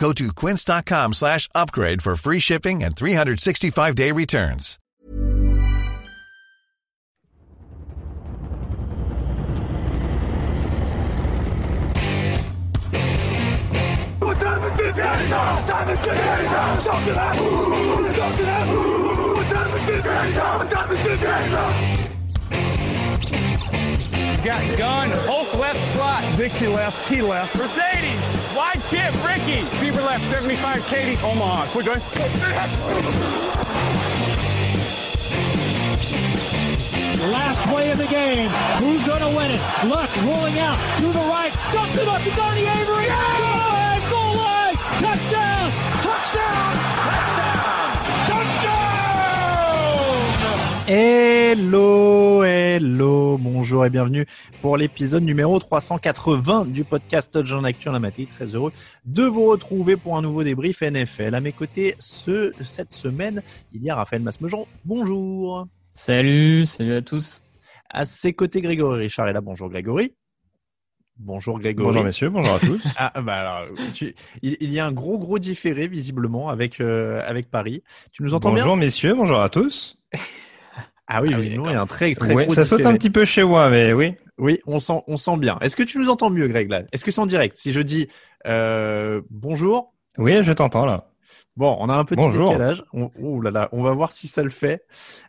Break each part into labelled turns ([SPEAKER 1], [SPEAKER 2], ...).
[SPEAKER 1] Go to quince.com slash upgrade for free shipping and 365-day returns.
[SPEAKER 2] Got gun, Hulk left slot, Dixie left, T left, Mercedes wide chip, Ricky, Fever left, 75, Katie, Omaha. Quick going.
[SPEAKER 3] Last play of the game. Who's going to win it? Luck rolling out to the right. Dumps it up to Donnie Avery. Goal line, goal line. Touchdown.
[SPEAKER 4] Hello, hello, bonjour et bienvenue pour l'épisode numéro 380 du podcast Touchdown Actu en Amateur. Très heureux de vous retrouver pour un nouveau débrief NFL. À mes côtés, ce, cette semaine, il y a Raphaël Masmejean. Bonjour.
[SPEAKER 5] Salut, salut à tous.
[SPEAKER 4] À ses côtés, Grégory Richard est là. Bonjour Grégory. Bonjour Grégory.
[SPEAKER 6] Bonjour messieurs, bonjour à tous.
[SPEAKER 4] Ah bah alors, tu- il, il y a un gros gros différé visiblement avec euh, avec Paris. Tu nous entends
[SPEAKER 6] bonjour
[SPEAKER 4] bien
[SPEAKER 6] messieurs, bonjour à tous.
[SPEAKER 4] Ah oui,
[SPEAKER 5] Ah oui,
[SPEAKER 4] il y a un très très
[SPEAKER 6] Ouais,
[SPEAKER 4] gros
[SPEAKER 6] ça saute un petit peu chez moi, mais oui.
[SPEAKER 4] Oui, on sent, on sent bien. Est-ce que tu nous entends mieux, Greg, là? Est-ce que c'est en direct? Si je dis euh, bonjour,
[SPEAKER 6] Oui, je t'entends là.
[SPEAKER 4] bon, on a un petit
[SPEAKER 6] Bonjour.
[SPEAKER 4] décalage. On, oh là là, on va voir si ça le fait.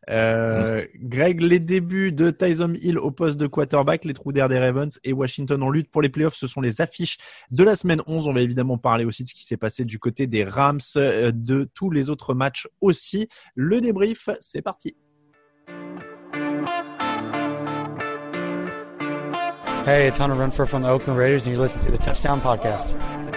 [SPEAKER 4] Euh, Greg, les débuts de Tyson Hill au poste de quarterback, les trous d'air des Ravens et Washington en lutte pour les playoffs, ce sont les affiches de la semaine 11. On va évidemment parler aussi de ce qui s'est passé du côté des Rams, euh, de tous les autres matchs aussi. Le débrief, c'est parti.
[SPEAKER 7] Hey, it's Hunter Renfro from the Oakland Raiders, and you're listening to the Touchdown Podcast.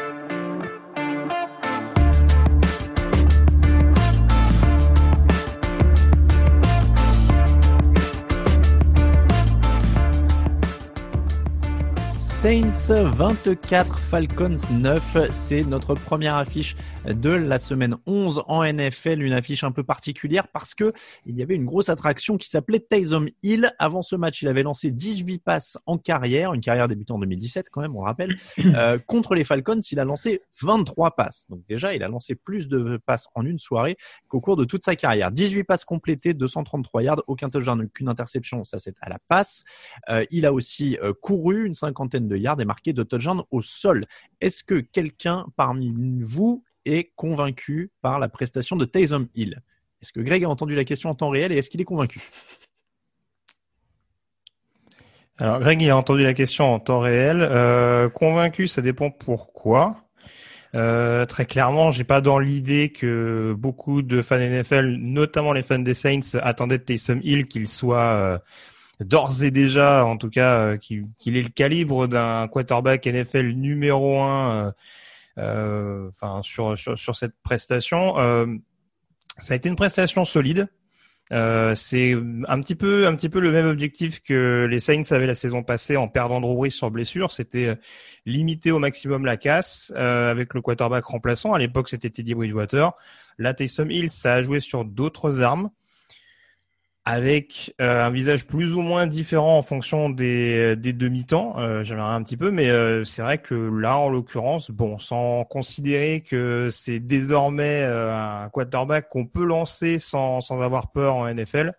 [SPEAKER 4] Saints 24, Falcons 9, c'est notre première affiche de la semaine 11 en NFL, une affiche un peu particulière parce que il y avait une grosse attraction qui s'appelait Taysom Hill. Avant ce match, il avait lancé 18 passes en carrière, une carrière débutée en 2017 quand même, on le rappelle. Euh, contre les Falcons, il a lancé 23 passes. Donc déjà, il a lancé plus de passes en une soirée qu'au cours de toute sa carrière. 18 passes complétées, 233 yards, aucun touchdown, aucune interception, ça c'est à la passe. Euh, il a aussi euh, couru une cinquantaine de yards et marqué de touchdowns au sol. Est-ce que quelqu'un parmi vous est convaincu par la prestation de Taysom Hill? Est-ce que Greg a entendu la question en temps réel et est-ce qu'il est convaincu?
[SPEAKER 6] Alors Greg, a entendu la question en temps réel. Euh, convaincu, ça dépend pourquoi. Euh, très clairement, j'ai pas dans l'idée que beaucoup de fans NFL, notamment les fans des Saints, attendaient de Taysom Hill qu'il soit euh, d'ores et déjà, en tout cas, euh, qu'il qu'il ait le calibre d'un quarterback NFL numéro un, euh, euh, sur, sur sur cette prestation. Euh, ça a été une prestation solide. Euh, c'est un petit peu un petit peu le même objectif que les Saints avaient la saison passée en perdant Drew Brees sur blessure, c'était limiter au maximum la casse avec le quarterback remplaçant. À l'époque, c'était Teddy Bridgewater. Là, Taysom Hill, ça a joué sur d'autres armes avec euh, un visage plus ou moins différent en fonction des, des demi-temps. Euh, J'aimerais un petit peu, mais euh, c'est vrai que là, en l'occurrence, bon, sans considérer que c'est désormais euh, un quarterback qu'on peut lancer sans, sans avoir peur en NFL,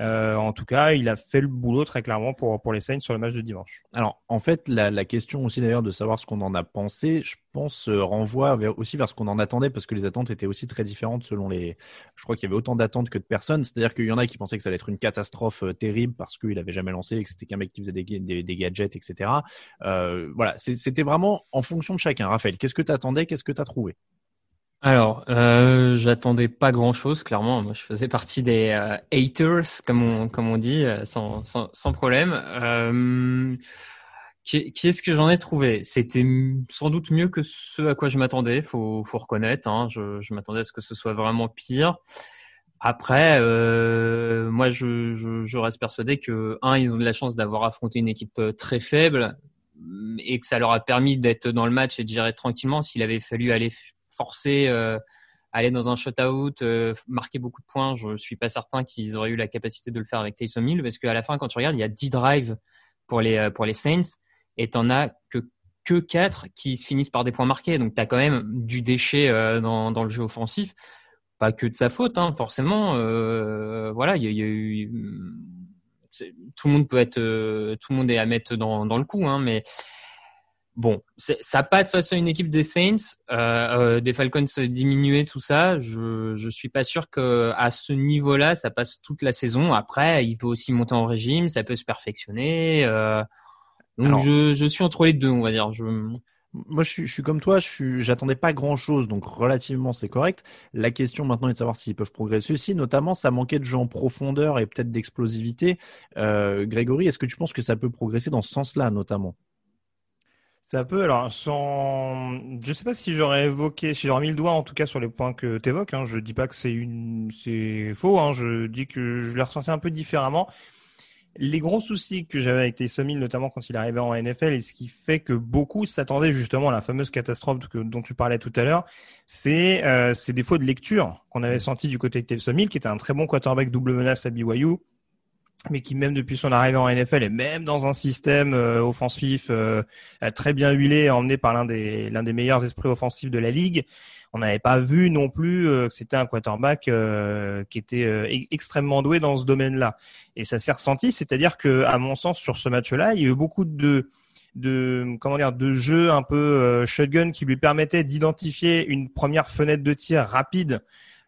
[SPEAKER 6] Euh, en tout cas, il a fait le boulot très clairement pour, pour les Saints sur le match de dimanche.
[SPEAKER 4] Alors, en fait, la, question aussi d'ailleurs de savoir ce qu'on en a pensé, je pense, euh, renvoie aussi vers ce qu'on en attendait parce que les attentes étaient aussi très différentes selon les. Je crois qu'il y avait autant d'attentes que de personnes. C'est-à-dire qu'il y en a qui pensaient que ça allait être une catastrophe euh, terrible parce qu'il avait jamais lancé que c'était qu'un mec qui faisait des, des, des gadgets, etc. Euh, voilà, c'était vraiment en fonction de chacun. Raphaël, qu'est-ce que tu attendais Qu'est-ce que tu as trouvé?
[SPEAKER 5] Alors, euh, j'attendais pas grand-chose, clairement. Moi, je faisais partie des euh, haters, comme on, comme on dit, euh, sans, sans, sans problème. Euh, Qu'est-ce que j'en ai trouvé? C'était sans doute mieux que ce à quoi je m'attendais, faut, faut reconnaître. Hein. Je, je m'attendais à ce que ce soit vraiment pire. Après, euh, moi, je, je, je, reste persuadé que un, ils ont de la chance d'avoir affronté une équipe euh, très faible et que ça leur a permis d'être dans le match et de gérer tranquillement. S'il avait fallu aller forcer euh, aller dans un shutout, euh, marquer beaucoup de points, je suis pas certain qu'ils auraient eu la capacité de le faire avec Taysom Hill parce qu'à la fin, quand tu regardes, il y a 10 drives pour les, euh, pour les Saints et t'en as que que 4 qui se finissent par des points marqués. Donc tu as quand même du déchet dans, dans le jeu offensif. Pas que de sa faute, hein, forcément. Voilà, il y, tout le monde peut être, tout le monde est à mettre dans, dans le coup, hein, mais bon, ça passe face à une équipe des Saints, euh, euh, des Falcons diminuer tout ça. Je je suis pas sûr que à ce niveau-là, ça passe toute la saison. Après, il peut aussi monter en régime, ça peut se perfectionner. Euh, donc Alors, je, je suis entre les deux, on va dire. Je...
[SPEAKER 4] Moi, je suis, je suis comme toi. Je suis, j'attendais pas grand chose, donc relativement c'est correct. La question maintenant est de savoir s'ils peuvent progresser aussi. Notamment, ça manquait de jeu en profondeur et peut-être d'explosivité. Euh, Grégory, est-ce que tu penses que ça peut progresser dans ce sens-là, notamment?
[SPEAKER 6] Ça peut, alors, sans, je sais pas si j'aurais évoqué, si j'aurais mis le doigt en tout cas sur les points que tu évoques. Hein. Je dis pas que c'est une, c'est faux. Hein. Je dis que je l'ai ressenti un peu différemment. Les gros soucis que j'avais avec Taysom Hill, notamment quand il arrivait en NFL, et ce qui fait que beaucoup s'attendaient justement à la fameuse catastrophe dont tu parlais tout à l'heure, c'est euh, ces défauts de lecture qu'on avait senti du côté de Taysom Hill, qui était un très bon quarterback double menace à BYU, mais qui même depuis son arrivée en NFL et même dans un système euh, offensif euh, très bien huilé, emmené par l'un des l'un des meilleurs esprits offensifs de la ligue, on n'avait pas vu non plus euh, que c'était un quarterback euh, qui était euh, extrêmement doué dans ce domaine-là. Et ça s'est ressenti, c'est-à-dire que à mon sens sur ce match-là, il y a eu beaucoup de de comment dire de jeux un peu shotgun qui lui permettaient d'identifier une première fenêtre de tir rapide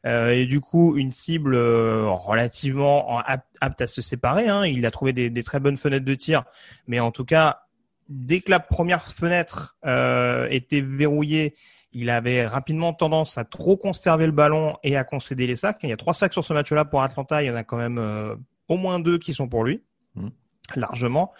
[SPEAKER 6] euh, et du coup une cible euh, relativement apte à se séparer. Hein. Il a trouvé des, des, très bonnes fenêtres de tir, mais en tout cas, dès que la première fenêtre euh, était verrouillée, il avait rapidement tendance à trop conserver le ballon et à concéder les sacs. Il y a trois sacs sur ce match-là pour Atlanta, il y en a quand même euh, au moins deux qui sont pour lui. Mmh largement.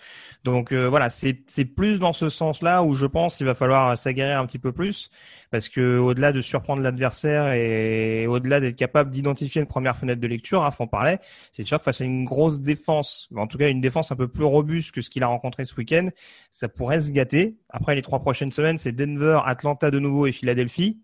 [SPEAKER 6] Donc euh, voilà, c'est plus dans ce sens-là où je pense qu'il va falloir s'aguerrir un petit peu plus parce que au-delà de surprendre l'adversaire et au-delà d'être capable d'identifier une première fenêtre de lecture, hein, faut parler, c'est sûr que face à une grosse défense, en tout cas une défense un peu plus robuste que ce qu'il a rencontré ce week-end, ça pourrait se gâter. Après les trois prochaines semaines, c'est Denver, Atlanta de nouveau et Philadelphie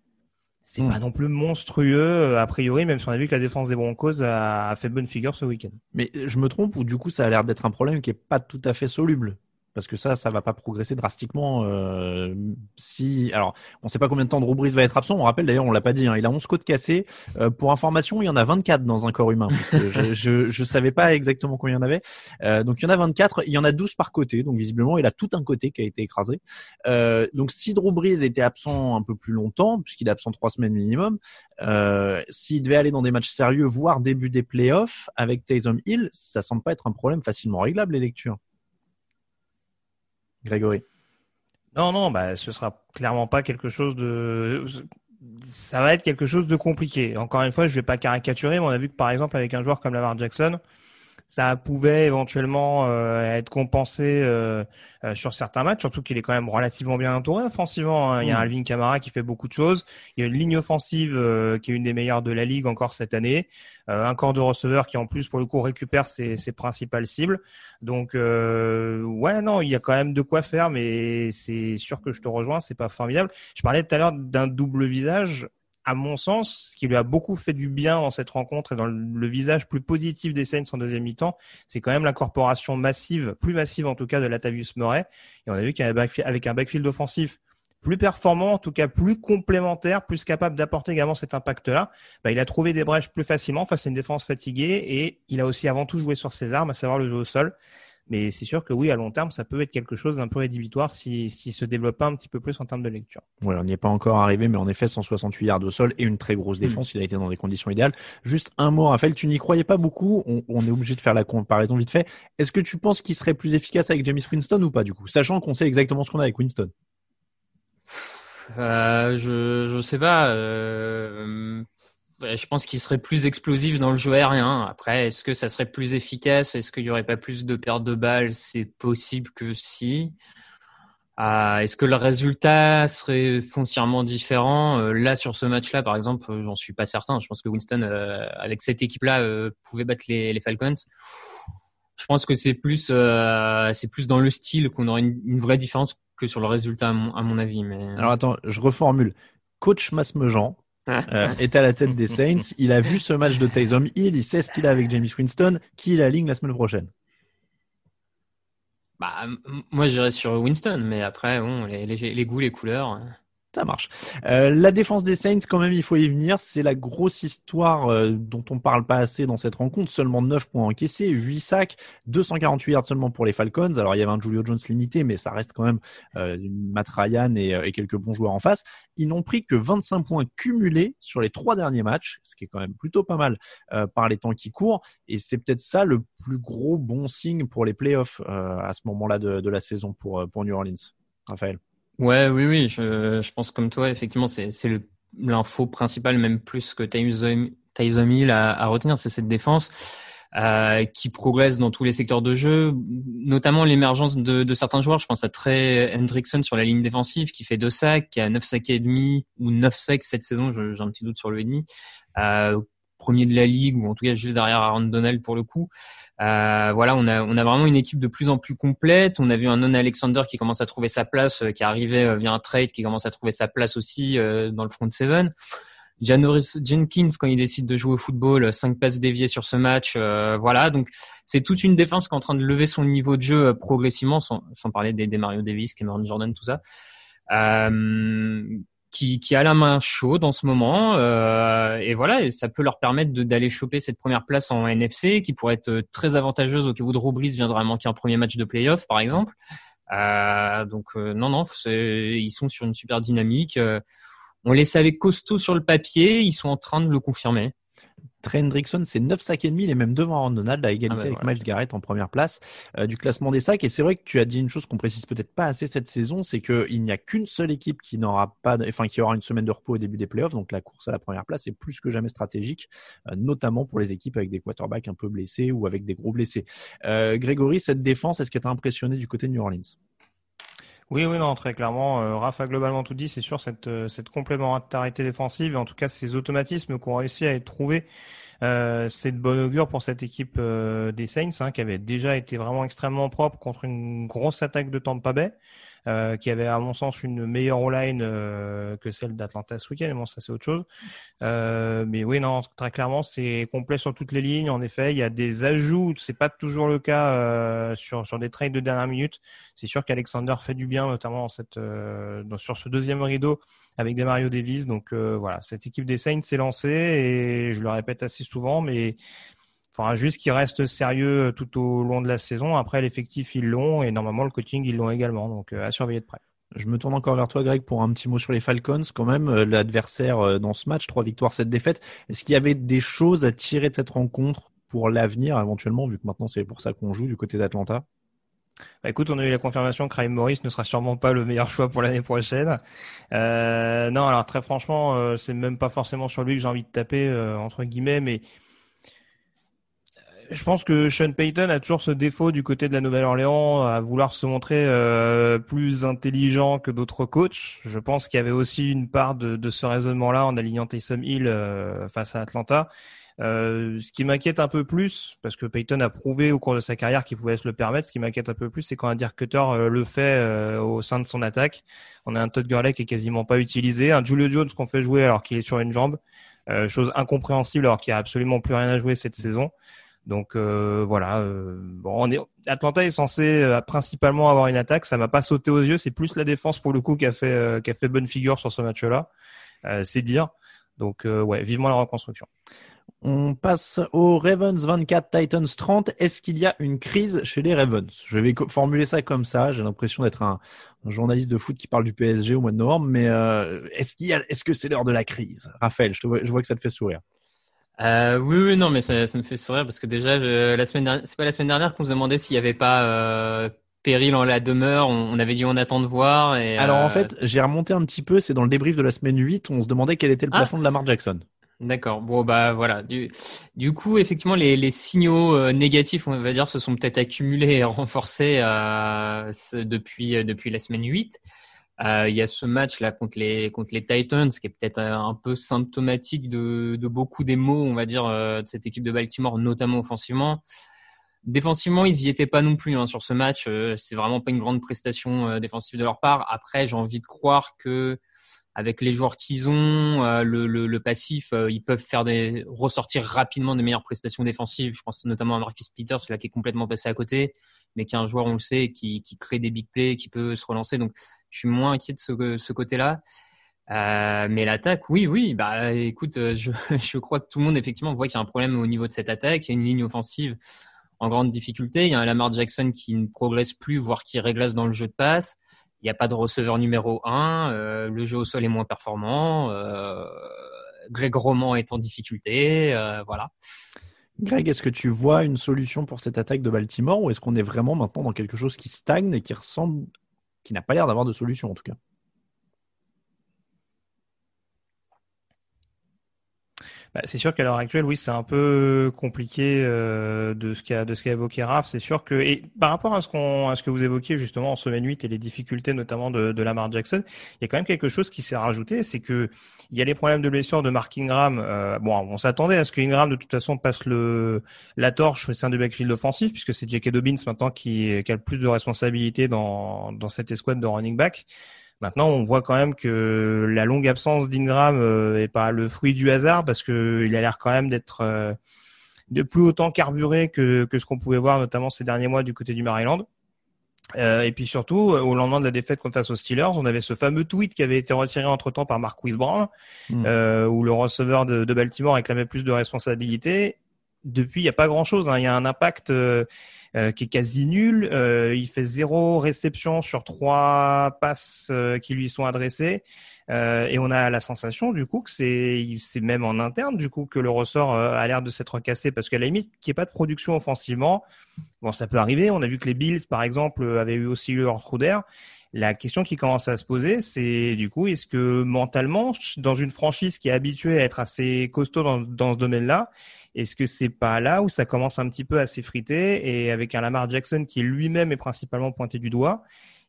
[SPEAKER 6] c'est hmm. pas non plus monstrueux euh, a priori, même si on a vu que la défense des Broncos a, fait bonne figure ce week-end.
[SPEAKER 4] Mais je me trompe ou du coup ça a l'air d'être un problème qui est pas tout à fait soluble? Parce que ça, ça va pas progresser drastiquement. Euh, si, alors, on sait pas combien de temps Drew Brees va être absent. On rappelle d'ailleurs, on l'a pas dit, hein, il a 11 côtes cassées. Euh, pour information, il y en a 24 dans un corps humain. je, je, je, savais pas exactement combien il y en avait. Euh, donc il y en a 24. Il y en a 12 par côté. Donc visiblement, il a tout un côté qui a été écrasé. Euh, donc si Drew Brees était absent un peu plus longtemps, puisqu'il est absent trois semaines minimum, euh, s'il devait aller dans des matchs sérieux, voire début des playoffs avec Taysom Hill, ça semble pas être un problème facilement réglable les lectures. Grégory.
[SPEAKER 6] Non, non, bah, ce sera clairement pas quelque chose de. Ça va être quelque chose de compliqué. Encore une fois, je vais pas caricaturer, mais on a vu que par exemple avec un joueur comme Lamar Jackson, ça pouvait éventuellement euh, être compensé euh, euh, sur certains matchs, surtout qu'il est quand même relativement bien entouré offensivement. Hein. Il y a mm. Alvin Kamara qui fait beaucoup de choses. Il y a une ligne offensive qui est une des meilleures de la ligue encore cette année. un corps de receveurs qui en plus pour le coup récupère ses, ses principales cibles. Donc ouais non, il y a quand même de quoi faire, mais c'est sûr que je te rejoins, c'est pas formidable. Je parlais tout à l'heure d'un double visage à mon sens, ce qui lui a beaucoup fait du bien dans cette rencontre et dans le visage plus positif des Saints en deuxième mi-temps, c'est quand même l'incorporation massive, plus massive en tout cas, de Latavius Murray. Et on a vu qu'avec un backfield offensif plus performant, en tout cas plus complémentaire, plus capable d'apporter également cet impact-là. Bah, il a trouvé des brèches plus facilement face à une défense fatiguée et il a aussi avant tout joué sur ses armes, à savoir le jeu au sol. Mais c'est sûr que oui, à long terme, ça peut être quelque chose d'un peu rédhibitoire s'il si, se développe pas un petit peu plus en termes de lecture.
[SPEAKER 4] Oui, on n'y est pas encore arrivé, mais en effet, 168 yards au sol et une très grosse hmm. défense. Il a été dans des conditions idéales. Juste un mot, Raphaël, tu n'y croyais pas beaucoup. On, on, est obligé de faire la comparaison vite fait. Est-ce que tu penses qu'il serait plus efficace avec James Winston ou pas, du coup, sachant qu'on sait exactement ce qu'on a avec Winston?
[SPEAKER 5] Euh, je je sais pas. Euh, je pense qu'il serait plus explosif dans le jeu aérien. Après, est-ce que ça serait plus efficace? Est-ce qu'il y aurait pas plus de pertes de balles? C'est possible que si. Euh, est-ce que le résultat serait foncièrement différent? Euh, Là, sur ce match-là, par exemple, euh, j'en suis pas certain. Je pense que Winston, euh, avec cette équipe-là, pouvait battre les, Falcons. Je pense que c'est plus, c'est plus dans le style qu'on aurait une, vraie différence que sur le résultat, à mon, à mon avis. Mais...
[SPEAKER 4] Alors attends, je reformule. Coach Masmejean, euh, est à la tête des Saints. Il a vu ce match de Taysom Hill, il sait ce qu'il a avec Jamie Winston, qui la ligne la semaine prochaine.
[SPEAKER 5] Bah, moi j'irais sur Winston, mais après, bon, les, les, les goûts, les couleurs.
[SPEAKER 4] Ça marche. Euh, la défense des Saints, quand même, il faut y venir. C'est la grosse histoire euh, dont on parle pas assez dans cette rencontre. Seulement 9 points encaissés, 8 sacs, 248 yards seulement pour les Falcons. Alors, il y avait un Julio Jones limité, mais ça reste quand même euh, Matt Ryan et, et, quelques bons joueurs en face. Ils n'ont pris que 25 points cumulés sur les trois derniers matchs, ce qui est quand même plutôt pas mal euh, par les temps qui courent. Et c'est peut-être ça le plus gros bon signe pour les playoffs euh, à ce moment-là de, de la saison pour, pour New Orleans. Raphaël.
[SPEAKER 5] Ouais, oui, oui, je, je pense comme toi, effectivement, c'est l'info principale, même plus que Tyson Hill à, à retenir, c'est cette défense. Euh, qui progresse dans tous les secteurs de jeu, notamment l'émergence de, de, certains joueurs. Je pense à Trey Hendrickson sur la ligne défensive qui fait deux sacs, qui a neuf sacs et demi ou neuf sacs cette saison. J'ai un petit doute sur le et demi. Euh, premier de la ligue ou en tout cas juste derrière Aaron Donald pour le coup. Euh, voilà, on a, vraiment une équipe de plus en plus complète. On a vu un Non Alexander qui commence à trouver sa place, euh, qui est arrivé euh, via un trade, qui commence à trouver sa place aussi dans le front seven. Janoris Jenkins quand il décide de jouer au football, cinq passes déviées sur ce match, voilà. Donc c'est toute une défense qui est en train de lever son niveau de jeu progressivement, sans, parler des, Mario Davis, Cameron Jordan, tout ça. Qui, qui, a la main chaude en ce moment. Euh, et voilà, ça peut leur permettre d'aller choper cette première place en NFC, qui pourrait être très avantageuse au cas où Drew Brees viendra manquer un premier match de playoff, par exemple. Euh, donc euh, non, non, ils sont sur une super dynamique. Euh, on les savait costauds sur le papier, ils sont en train de le confirmer.
[SPEAKER 4] Trey Hendrickson, c'est 9 sacs et demi, il est même devant Aaron Donald à égalité ah avec Miles Garrett en première place euh, du classement des sacs. Et c'est vrai que tu as dit une chose qu'on précise peut-être pas assez cette saison, c'est qu'il n'y a qu'une seule équipe qui n'aura pas, enfin qui aura une semaine de repos au début des playoffs. Donc la course à la première place est plus que jamais stratégique, euh, notamment pour les équipes avec des quarterbacks un peu blessés ou avec des gros blessés. Euh, Grégory, cette défense, est-ce qu'elle t'a impressionné du côté de New Orleans?
[SPEAKER 6] Oui, oui, non, très clairement. Euh, Rafa globalement tout dit. C'est sûr cette cette complémentarité défensive et en tout cas ces automatismes qu'on réussi à trouvés euh, c'est de bon augure pour cette équipe euh, des Saints hein, qui avait déjà été vraiment extrêmement propre contre une grosse attaque de Tampa Bay. Euh, qui avait à mon sens une meilleure online euh, que celle d'Atlanta ce week-end. Mais bon, ça c'est autre chose. Euh, mais oui, non, très clairement, c'est complet sur toutes les lignes. En effet, il y a des ajouts. C'est pas toujours le cas euh, sur sur des trades de dernière minute. C'est sûr qu'Alexander fait du bien, notamment cette dans, sur ce deuxième rideau avec des Mario Davis. Donc voilà, cette équipe des Saints s'est lancée et je le répète assez souvent, mais faudra juste qu'ils restent sérieux tout au long de la saison. Après, l'effectif, ils l'ont et normalement, le coaching, ils l'ont également. Donc, euh, à surveiller de près.
[SPEAKER 4] Je me tourne encore vers toi, Greg, pour un petit mot sur les Falcons. Quand même, euh, l'adversaire euh, dans ce match, trois victoires, sept défaites. Est-ce qu'il y avait des choses à tirer de cette rencontre pour l'avenir, éventuellement, vu que maintenant c'est pour ça qu'on joue du côté d'Atlanta?
[SPEAKER 6] Bah écoute, on a eu la confirmation que Ryan Morris ne sera sûrement pas le meilleur choix pour l'année prochaine. Euh, non, alors très franchement, c'est même pas forcément sur lui que j'ai envie de taper entre guillemets, mais je pense que Sean Payton a toujours ce défaut du côté de la Nouvelle-Orléans à vouloir se montrer euh, plus intelligent que d'autres coachs. Je pense qu'il y avait aussi une part de, de ce raisonnement-là en alignant Taysom Hill euh, face à Atlanta. Euh, ce qui m'inquiète un peu plus, parce que Payton a prouvé au cours de sa carrière qu'il pouvait se le permettre, ce qui m'inquiète un peu plus, c'est quand un Dirk Cutter euh, le fait euh, au sein de son attaque. On a un Todd Gurley qui est quasiment pas utilisé, un Julio Jones qu'on fait jouer alors qu'il est sur une jambe, chose incompréhensible alors qu'il a absolument plus rien à jouer cette saison. Donc euh, voilà, euh, bon, on est, Atlanta est censé euh, principalement avoir une attaque. Ça m'a pas sauté aux yeux. C'est plus la défense pour le coup qui a fait euh, qui a fait bonne figure sur ce match-là. c'est dire. Donc ouais, vivement la reconstruction.
[SPEAKER 4] On passe aux Ravens 24, Titans 30. Est-ce qu'il y a une crise chez les Ravens? Je vais formuler ça comme ça. J'ai l'impression d'être un, journaliste de foot qui parle du PSG au mois de novembre, mais euh, est-ce qu'il est-ce que c'est l'heure de la crise? Raphaël, je, vois, je vois que ça te fait sourire.
[SPEAKER 5] Euh, oui, oui, non, mais ça, ça, me fait sourire parce que déjà, la semaine dernière, c'est pas la semaine dernière qu'on se demandait s'il y avait pas euh, péril en la demeure. On, avait dit on attend de voir. Et,
[SPEAKER 4] Alors en fait, j'ai remonté un petit peu. C'est dans le débrief de la semaine 8. On se demandait quel était le ah. plafond de Lamar Jackson.
[SPEAKER 5] D'accord. Bon bah voilà. Du, du coup, effectivement, les, les signaux euh, négatifs, on va dire, se sont peut-être accumulés et renforcés euh, depuis euh, depuis la semaine 8. Euh, il y a ce match là contre les contre les Titans qui est peut-être un peu symptomatique de, beaucoup des mots, on va dire, de cette équipe de Baltimore, notamment offensivement. Défensivement, ils y étaient pas non plus hein, sur ce match. c'est vraiment pas une grande prestation défensive de leur part. Après, j'ai envie de croire que avec les joueurs qu'ils ont, euh, le, le, passif, euh, ils peuvent faire des ressortir rapidement de meilleures prestations défensives. Je pense notamment à Marcus Peters, là qui est complètement passé à côté, mais qui est un joueur, on le sait, qui, qui crée des big plays, qui peut se relancer. Donc, je suis moins inquiet de ce, ce côté-là. Euh, mais l'attaque, oui, oui. Bah, écoute, euh, je, je crois que tout le monde effectivement voit qu'il y a un problème au niveau de cette attaque. Il y a une ligne offensive en grande difficulté. Il y a un Lamar Jackson qui ne progresse plus, voire qui réglasse dans le jeu de passe. Il n'y a pas de receveur numéro 1. Euh, le jeu au sol est moins performant. Euh, Greg Roman est en difficulté. Euh, voilà.
[SPEAKER 4] Greg, est-ce que tu vois une solution pour cette attaque de Baltimore ou est-ce qu'on est vraiment maintenant dans quelque chose qui stagne et qui ressemble, qui n'a pas l'air d'avoir de solution en tout cas?
[SPEAKER 6] Bah, c'est sûr qu'à l'heure actuelle, oui, c'est un peu compliqué euh, de ce qu'a de ce évoqué Raph. C'est sûr que et par rapport à ce qu'on à ce que vous évoquiez justement en semaine 8 et les difficultés notamment de, de Lamar Jackson, il y a quand même quelque chose qui s'est rajouté, c'est que il y a les problèmes de blessure de Mark Ingram. Euh, bon, on s'attendait à ce que Ingram de toute façon passe le la torche au sein du backfield offensif puisque c'est J.K. Dobbins maintenant qui, qui a le plus de responsabilités dans dans cette escouade de running back. Maintenant, on voit quand même que la longue absence d'Ingram n'est euh, pas le fruit du hasard parce que il a l'air quand même d'être euh, de plus autant carburé que, que ce qu'on pouvait voir notamment ces derniers mois du côté du Maryland. Euh, et puis surtout, au lendemain de la défaite contre face aux Steelers, on avait ce fameux tweet qui avait été retiré entre temps par Mark Brown, hmm. où le receveur de, de, Baltimore réclamait plus de responsabilités. Depuis, il n'y a pas grand-chose. Hein. Il y a un impact euh, qui est quasi nul. Euh, il fait zéro réception sur trois passes euh, qui lui sont adressées. et on a la sensation du coup que c'est c'est même en interne du coup que le ressort a l'air de s'être cassé parce qu'à la limite qu'il n'y ait pas de production offensivement, bon ça peut arriver. On a vu que les Bills par exemple avaient eu aussi leur trou d'air. La question qui commence à se poser, c'est du coup, est-ce que mentalement, dans une franchise qui est habituée à être assez costaud dans, dans ce domaine-là, est-ce que c'est pas là où ça commence un petit peu à s'effriter et avec un Lamar Jackson qui lui-même est principalement pointé du doigt?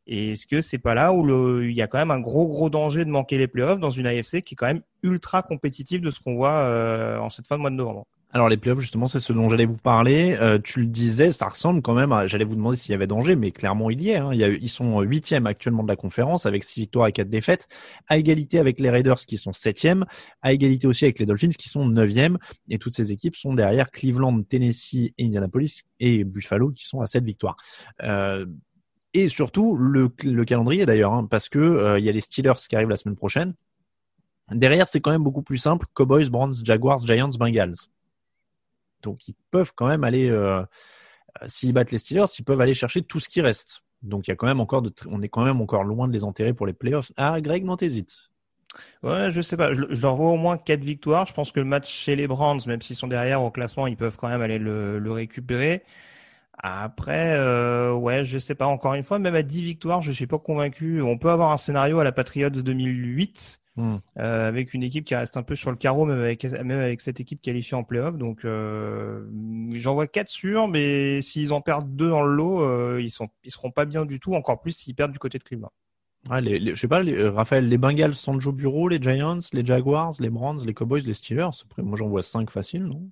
[SPEAKER 6] Et est-ce que c'est pas là où le, il y a quand même un gros gros danger de manquer les playoffs dans une AFC qui est quand même ultra compétitive de ce qu'on voit euh, en cette fin de mois de novembre?
[SPEAKER 4] Alors les playoffs, justement, c'est ce dont j'allais vous parler. Euh, tu le disais, ça ressemble quand même. à... J'allais vous demander s'il y avait danger, mais clairement il y est. Hein. A, ils sont huitièmes actuellement de la conférence avec six victoires et quatre défaites, à égalité avec les Raiders qui sont septièmes, à égalité aussi avec les Dolphins qui sont neuvièmes. Et toutes ces équipes sont derrière Cleveland, Tennessee Indianapolis et Buffalo qui sont à sept victoires. Euh, et surtout le, le calendrier d'ailleurs, hein, parce que euh, il y a les Steelers qui arrivent la semaine prochaine. Derrière, c'est quand même beaucoup plus simple. Cowboys, Browns, Jaguars, Giants, Bengals. Donc ils peuvent quand même aller, euh, euh, s'ils battent les Steelers, ils peuvent aller chercher tout ce qui reste. Donc il y a quand même encore on est quand même encore loin de les enterrer pour les playoffs. Ah Greg, non t'hésites.
[SPEAKER 6] Ouais, je sais pas. Je, leur vois au moins quatre victoires. Je pense que le match chez les Browns, même s'ils sont derrière au classement, ils peuvent quand même aller le, récupérer. Après, euh, ouais, je sais pas. Encore une fois, même à 10 victoires, je suis pas convaincu. On peut avoir un scénario à la Patriots 2008 Hmm. Euh, avec une équipe qui reste un peu sur le carreau, même avec, même avec cette équipe qualifiée en playoff. Donc, euh, j'en vois quatre sûrs, mais s'ils en perdent deux dans le lot, euh, ils ils seront pas bien du tout. Encore plus s'ils perdent du côté de Cleveland.
[SPEAKER 4] Ouais, les, je sais pas, les, Raphaël, les Bengals sont au bureau, les Giants, les Jaguars, les Browns, les Cowboys, les Steelers. Moi, j'en vois cinq faciles, non?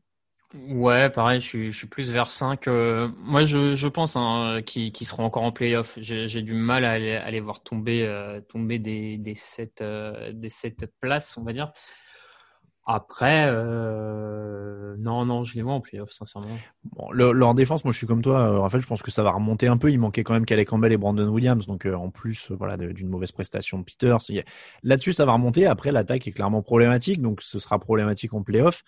[SPEAKER 5] Ouais, pareil, je suis, plus vers 5. Euh, moi, je, pense hein, qu'ils seront encore en playoff. J'ai du mal à à les voir tomber, euh, tomber des, des, 7, euh, des places, on va dire. Après, non, non, je les vois en playoff, sincèrement.
[SPEAKER 4] Leur défense, moi je suis comme toi, Raphaël, je pense que ça va remonter un peu. Il manquait quand même Calais Campbell et Brandon Williams, donc en plus voilà d'une mauvaise prestation de Peters. Là-dessus, ça va remonter. Après, l'attaque est clairement problématique, donc ce sera problématique en playoff.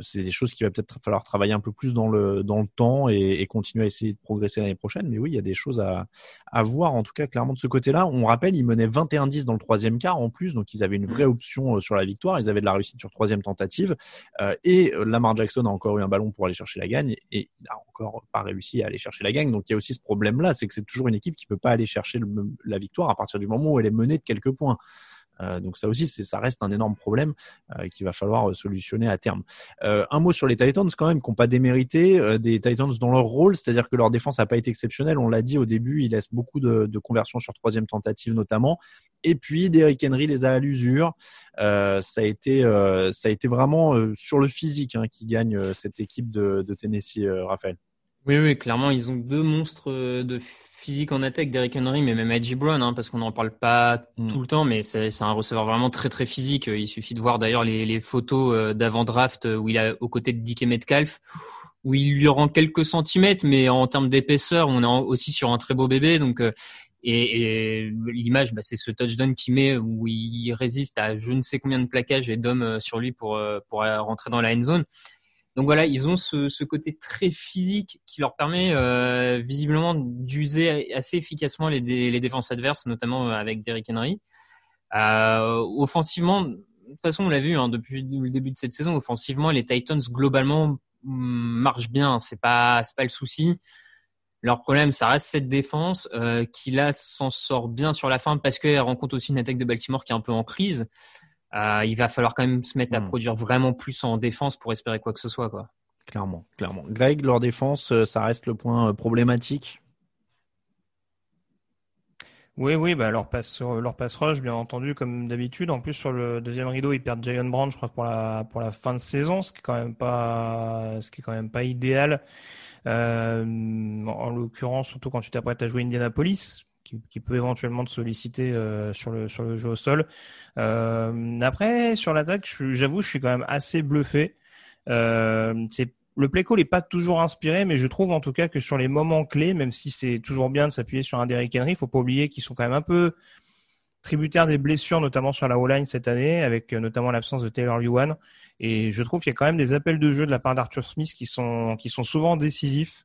[SPEAKER 4] C'est des choses qu'il va peut-être falloir travailler un peu plus dans le dans le temps et, et continuer à essayer de progresser l'année prochaine. Mais oui, il y a des choses à, à voir, en tout cas clairement de ce côté-là. On rappelle, ils menaient 21-10 dans le troisième quart en plus, donc ils avaient une vraie option euh, sur la victoire. Ils avaient de la réussite sur troisième tentative. Euh, et euh, Lamar Jackson a encore eu un ballon pour aller chercher la gagne et il a encore pas réussi à aller chercher la gagne. Donc il y a aussi ce problème-là, c'est que c'est toujours une équipe qui peut pas aller chercher le- la victoire à partir du moment où elle est menée de quelques points. Euh, donc ça aussi, ça reste un énorme problème euh, qu'il va falloir euh, solutionner à terme. Un mot sur les Titans quand même, qui n'ont pas démérité des Titans dans leur rôle, c'est-à-dire que leur défense n'a pas été exceptionnelle. On l'a dit au début, ils laissent beaucoup de, de conversions sur troisième tentative notamment. Et puis Derrick Henry les a à l'usure. Ça a été, ça a été vraiment sur le physique hein, qui gagne cette équipe de, de Tennessee, Raphaël.
[SPEAKER 5] Oui, oui, clairement, ils ont deux monstres euh, de physique en attaque, Derrick Henry, mais même Edgy Brown, hein, parce qu'on n'en parle pas
[SPEAKER 4] Mm.
[SPEAKER 5] tout le temps, mais c'est un receveur vraiment très très physique. Il suffit de voir d'ailleurs les, les photos euh, d'avant-draft euh, où il est aux côtés de DK Metcalf, où il lui rend quelques centimètres, mais en termes d'épaisseur, on est aussi sur un très beau bébé. Donc, et, et l'image, bah, c'est ce touchdown qu'il met où il résiste à je ne sais combien de plaquages et d'hommes sur lui pour, pour rentrer dans la end zone. Donc voilà, ils ont ce, côté très physique qui leur permet euh, visiblement d'user assez efficacement les, dé- les défenses adverses, notamment euh, avec Derrick Henry. Euh, offensivement, de toute façon, on l'a vu hein, depuis le début de cette saison. Offensivement, les Titans globalement mm, marchent bien. C'est pas c'est pas le souci. Leur problème, ça reste cette défense qui là s'en sort bien sur la fin parce qu'elle rencontre aussi une attaque de Baltimore qui est un peu en crise. Euh, il va falloir quand même se mettre à
[SPEAKER 4] Mm.
[SPEAKER 5] produire vraiment plus en défense pour espérer quoi que ce soit, quoi.
[SPEAKER 4] Clairement, clairement. Greg, leur défense, euh, ça reste le point euh, problématique?
[SPEAKER 6] Oui, oui, bah leur passe, leur passe rush, bien entendu, comme d'habitude. En plus, sur le deuxième rideau, ils perdent Jayon Brown, je crois, pour la, pour la fin de saison, ce qui est quand même pas, ce qui est quand même pas idéal. Euh, en l'occurrence, surtout quand tu t'apprêtes à jouer Indianapolis, qui, peut éventuellement te solliciter euh, sur le, sur le jeu au sol. Euh, après, sur l'attaque, j'avoue, je suis quand même assez bluffé. Euh, c'est le play call est pas toujours inspiré, mais je trouve en tout cas que sur les moments clés, même si c'est toujours bien de s'appuyer sur un Derrick Henry, il faut pas oublier qu'ils sont quand même un peu tributaires des blessures, notamment sur la O-line cette année, avec notamment l'absence de Taylor Lewan. Et je trouve qu'il y a quand même des appels de jeu de la part d'Arthur Smith qui sont qui sont souvent décisifs.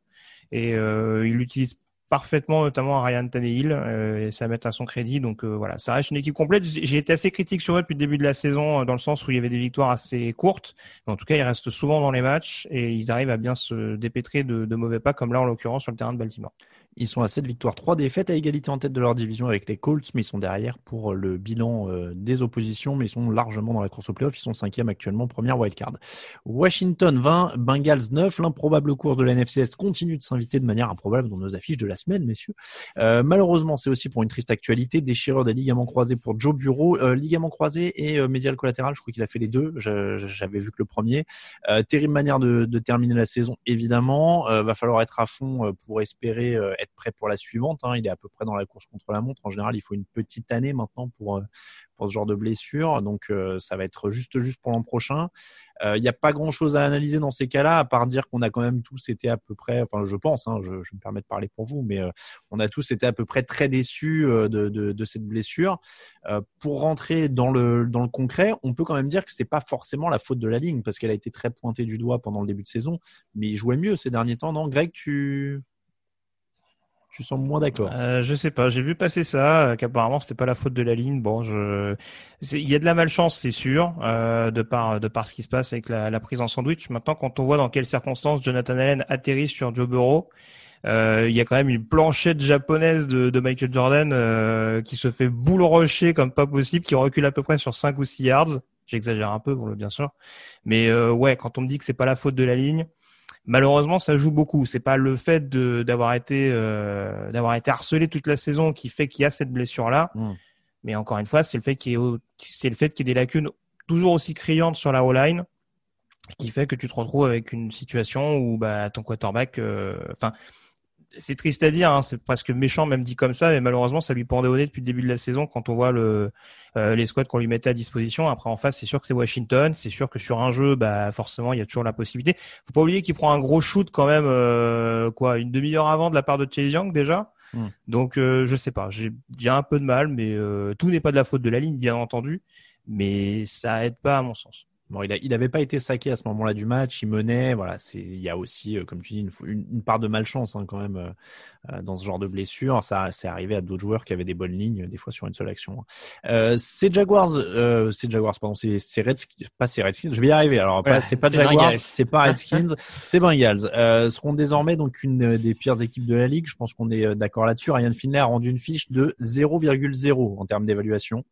[SPEAKER 6] Et il l'utilise parfaitement, notamment à Ryan Tannehill, euh, et ça met à son crédit. Donc euh, voilà, ça reste une équipe complète. J'ai été assez critique sur eux depuis le début de la saison, euh, dans le sens où il y avait des victoires assez courtes. Mais en tout cas, ils restent souvent dans les matchs et ils arrivent à bien se dépêtrer de, de mauvais pas, comme là en l'occurrence sur le terrain de Baltimore.
[SPEAKER 4] Ils sont à 7 victoires, 3 défaites à égalité en tête de leur division avec les Colts, mais ils sont derrière pour le bilan euh, des oppositions, mais ils sont largement dans la course au playoff. Ils sont cinquième actuellement, première wildcard. Washington 20, Bengals 9. L'improbable course de la NFCS continue de s'inviter de manière improbable dans nos affiches de la semaine, messieurs. Euh, malheureusement, c'est aussi pour une triste actualité. Déchirure des ligaments croisés pour Joe Bureau. Euh, ligaments croisés et euh, médial collatéral, je crois qu'il a fait les deux. J'avais vu que le premier. Euh, terrible manière de, de terminer la saison, évidemment. Euh, va falloir être à fond euh, pour espérer euh, être prêt pour la suivante. hein. Il est à peu près dans la course contre la montre. En général, il faut une petite année maintenant pour euh, pour ce genre de blessure. Donc, euh, ça va être juste juste pour l'an prochain. Euh, Il n'y a pas grand-chose à analyser dans ces cas-là, à part dire qu'on a quand même tous été à peu près, enfin je pense, hein, je, me permets de parler pour vous, mais on a tous été à peu près très déçus de, de, de cette blessure. Pour rentrer dans le dans le concret, on peut quand même dire que c'est pas forcément la faute de la ligne parce qu'elle a été très pointée du doigt pendant le début de saison, mais il jouait mieux ces derniers temps. Non, Greg, tu tu sembles moins d'accord.
[SPEAKER 6] Euh, je sais pas, j'ai vu passer ça, euh, qu'apparemment c'était pas la faute de la ligne. Bon, il y a de la malchance, c'est sûr, euh, de par ce qui se passe avec la, prise en sandwich. Maintenant, quand on voit dans quelles circonstances Jonathan Allen atterrit sur Joe Burrow, euh, il y a quand même une planchette japonaise de, Michael Jordan qui se fait boule rocher comme pas possible, qui recule à peu près sur 5 ou 6 yards. J'exagère un peu, bien sûr, mais ouais, quand on me dit que c'est pas la faute de la ligne. Malheureusement, ça joue beaucoup. C'est pas le fait de d'avoir été euh, d'avoir été harcelé toute la saison qui fait qu'il y a cette blessure là.
[SPEAKER 4] Mm.
[SPEAKER 6] Mais encore une fois, c'est le fait qu'il y ait c'est le fait qu'il y ait des lacunes toujours aussi criantes sur la O-line qui fait que tu te retrouves avec une situation où bah ton quarterback, euh, enfin c'est triste à dire, hein, c'est presque méchant même dit comme ça, mais malheureusement ça lui pendait au nez depuis le début de la saison quand on voit le, euh, les squads qu'on lui mettait à disposition. Après en face, c'est sûr que c'est Washington, c'est sûr que sur un jeu, bah forcément il y a toujours la possibilité. Faut pas oublier qu'il prend un gros shoot quand même, euh, quoi, une demi-heure avant de la part de Chase Young déjà. Hmm. Donc euh, je sais pas, j'ai un peu de mal, mais tout n'est pas de la faute de la ligne bien entendu, mais ça aide pas à mon sens.
[SPEAKER 4] Bon, il, a, il avait pas été saqué à ce moment-là du match, il menait. Voilà, c'est il y a aussi, euh, comme tu dis, une, part de malchance hein, quand même euh, dans ce genre de blessure. Ça, c'est arrivé à d'autres joueurs qui avaient des bonnes lignes, des fois sur une seule action. Hein. Euh, c'est Jaguars, euh, c'est Jaguars, pardon, c'est Redskins, pas c'est Redskins. Je vais y arriver. Alors, c'est pas Jaguars, c'est pas Redskins, c'est Bengals. Euh, seront désormais donc une des pires équipes de la ligue. Je pense qu'on est d'accord là-dessus. Ryan Finlay a rendu une fiche de 0,0 en termes d'évaluation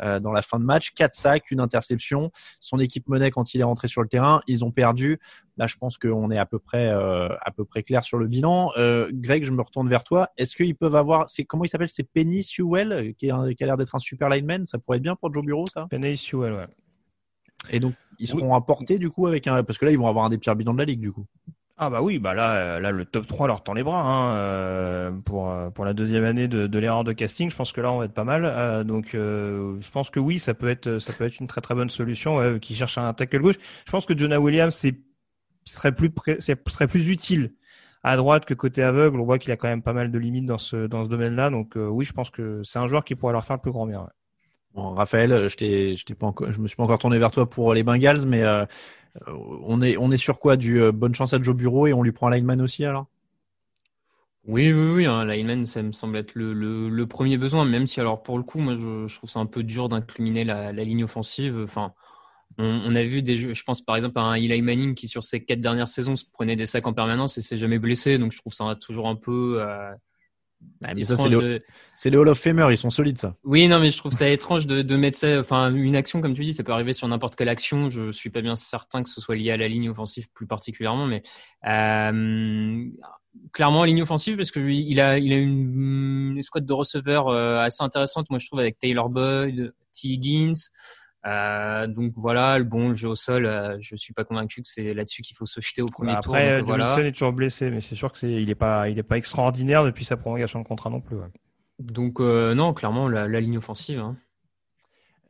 [SPEAKER 4] dans la fin de match. Quatre sacs, une interception. Son équipe menait quand il est rentré sur le terrain. Ils ont perdu. Là, je pense qu'on est à peu près euh, à peu près clair sur le bilan. Euh, Greg, je me retourne vers toi. Est-ce qu'ils peuvent avoir, c'est comment il s'appelle, c'est Penny Sewell qui, a l'air d'être un super lineman. Ça pourrait être bien pour Joe Bureau, ça.
[SPEAKER 6] Penny Sewell, ouais.
[SPEAKER 4] Et donc, ils seront apportés du coup avec un, parce que là, ils vont avoir un des pires bilans de la ligue du coup.
[SPEAKER 6] Ah bah oui, bah là, euh, là le top 3 leur tend les bras hein, pour pour la deuxième année de, de l'erreur de casting. Je pense que là on va être pas mal. donc je pense que oui, ça peut être ça peut être une très très bonne solution. qui cherche un tackle gauche. Je pense que Jonah Williams c'est serait plus serait plus utile à droite que côté aveugle. On voit qu'il a quand même pas mal de limites dans ce dans ce domaine-là. Donc euh, oui, je pense que c'est un joueur qui pourrait leur faire le plus grand bien.
[SPEAKER 4] Bon, Raphaël, je t'ai je t'ai pas encore, je me suis pas encore tourné vers toi pour les Bengals, mais euh, on est on est sur quoi? Du euh, bonne chance à Joe Bureau et on lui prend un lineman aussi alors?
[SPEAKER 5] Oui, oui, oui, un lineman, ça me semble être le, le, le, premier besoin, même si alors pour le coup, moi je, je trouve ça un peu dur d'incriminer la, la ligne offensive. Enfin, on, a vu des jeux, je pense par exemple à un Eli Manning qui sur ses quatre dernières saisons se prenait des sacs en permanence et s'est jamais blessé, donc je trouve ça toujours un peu. Euh,
[SPEAKER 4] ah, mais ça c'est les, Hall of Famer, ils sont solides ça.
[SPEAKER 5] Oui, non, mais je trouve ça étrange de, de mettre ça, enfin une action comme tu dis, ça peut arriver sur n'importe quelle action. Je suis pas bien certain que ce soit lié à la ligne offensive plus particulièrement, mais euh, clairement ligne offensive parce que il a il a une, escouade de receveurs euh, assez intéressante, moi je trouve avec Taylor Boyd, T. Higgins. Euh, donc voilà, le bon le jeu au sol, euh, je suis pas convaincu que c'est là-dessus qu'il faut se jeter au premier
[SPEAKER 6] bah,
[SPEAKER 5] tour.
[SPEAKER 6] Après, voilà. est toujours blessé, mais c'est sûr que c'est il est pas il est pas extraordinaire depuis sa prolongation de contrat non plus.
[SPEAKER 5] Donc euh, non, clairement la, la ligne offensive. Hein.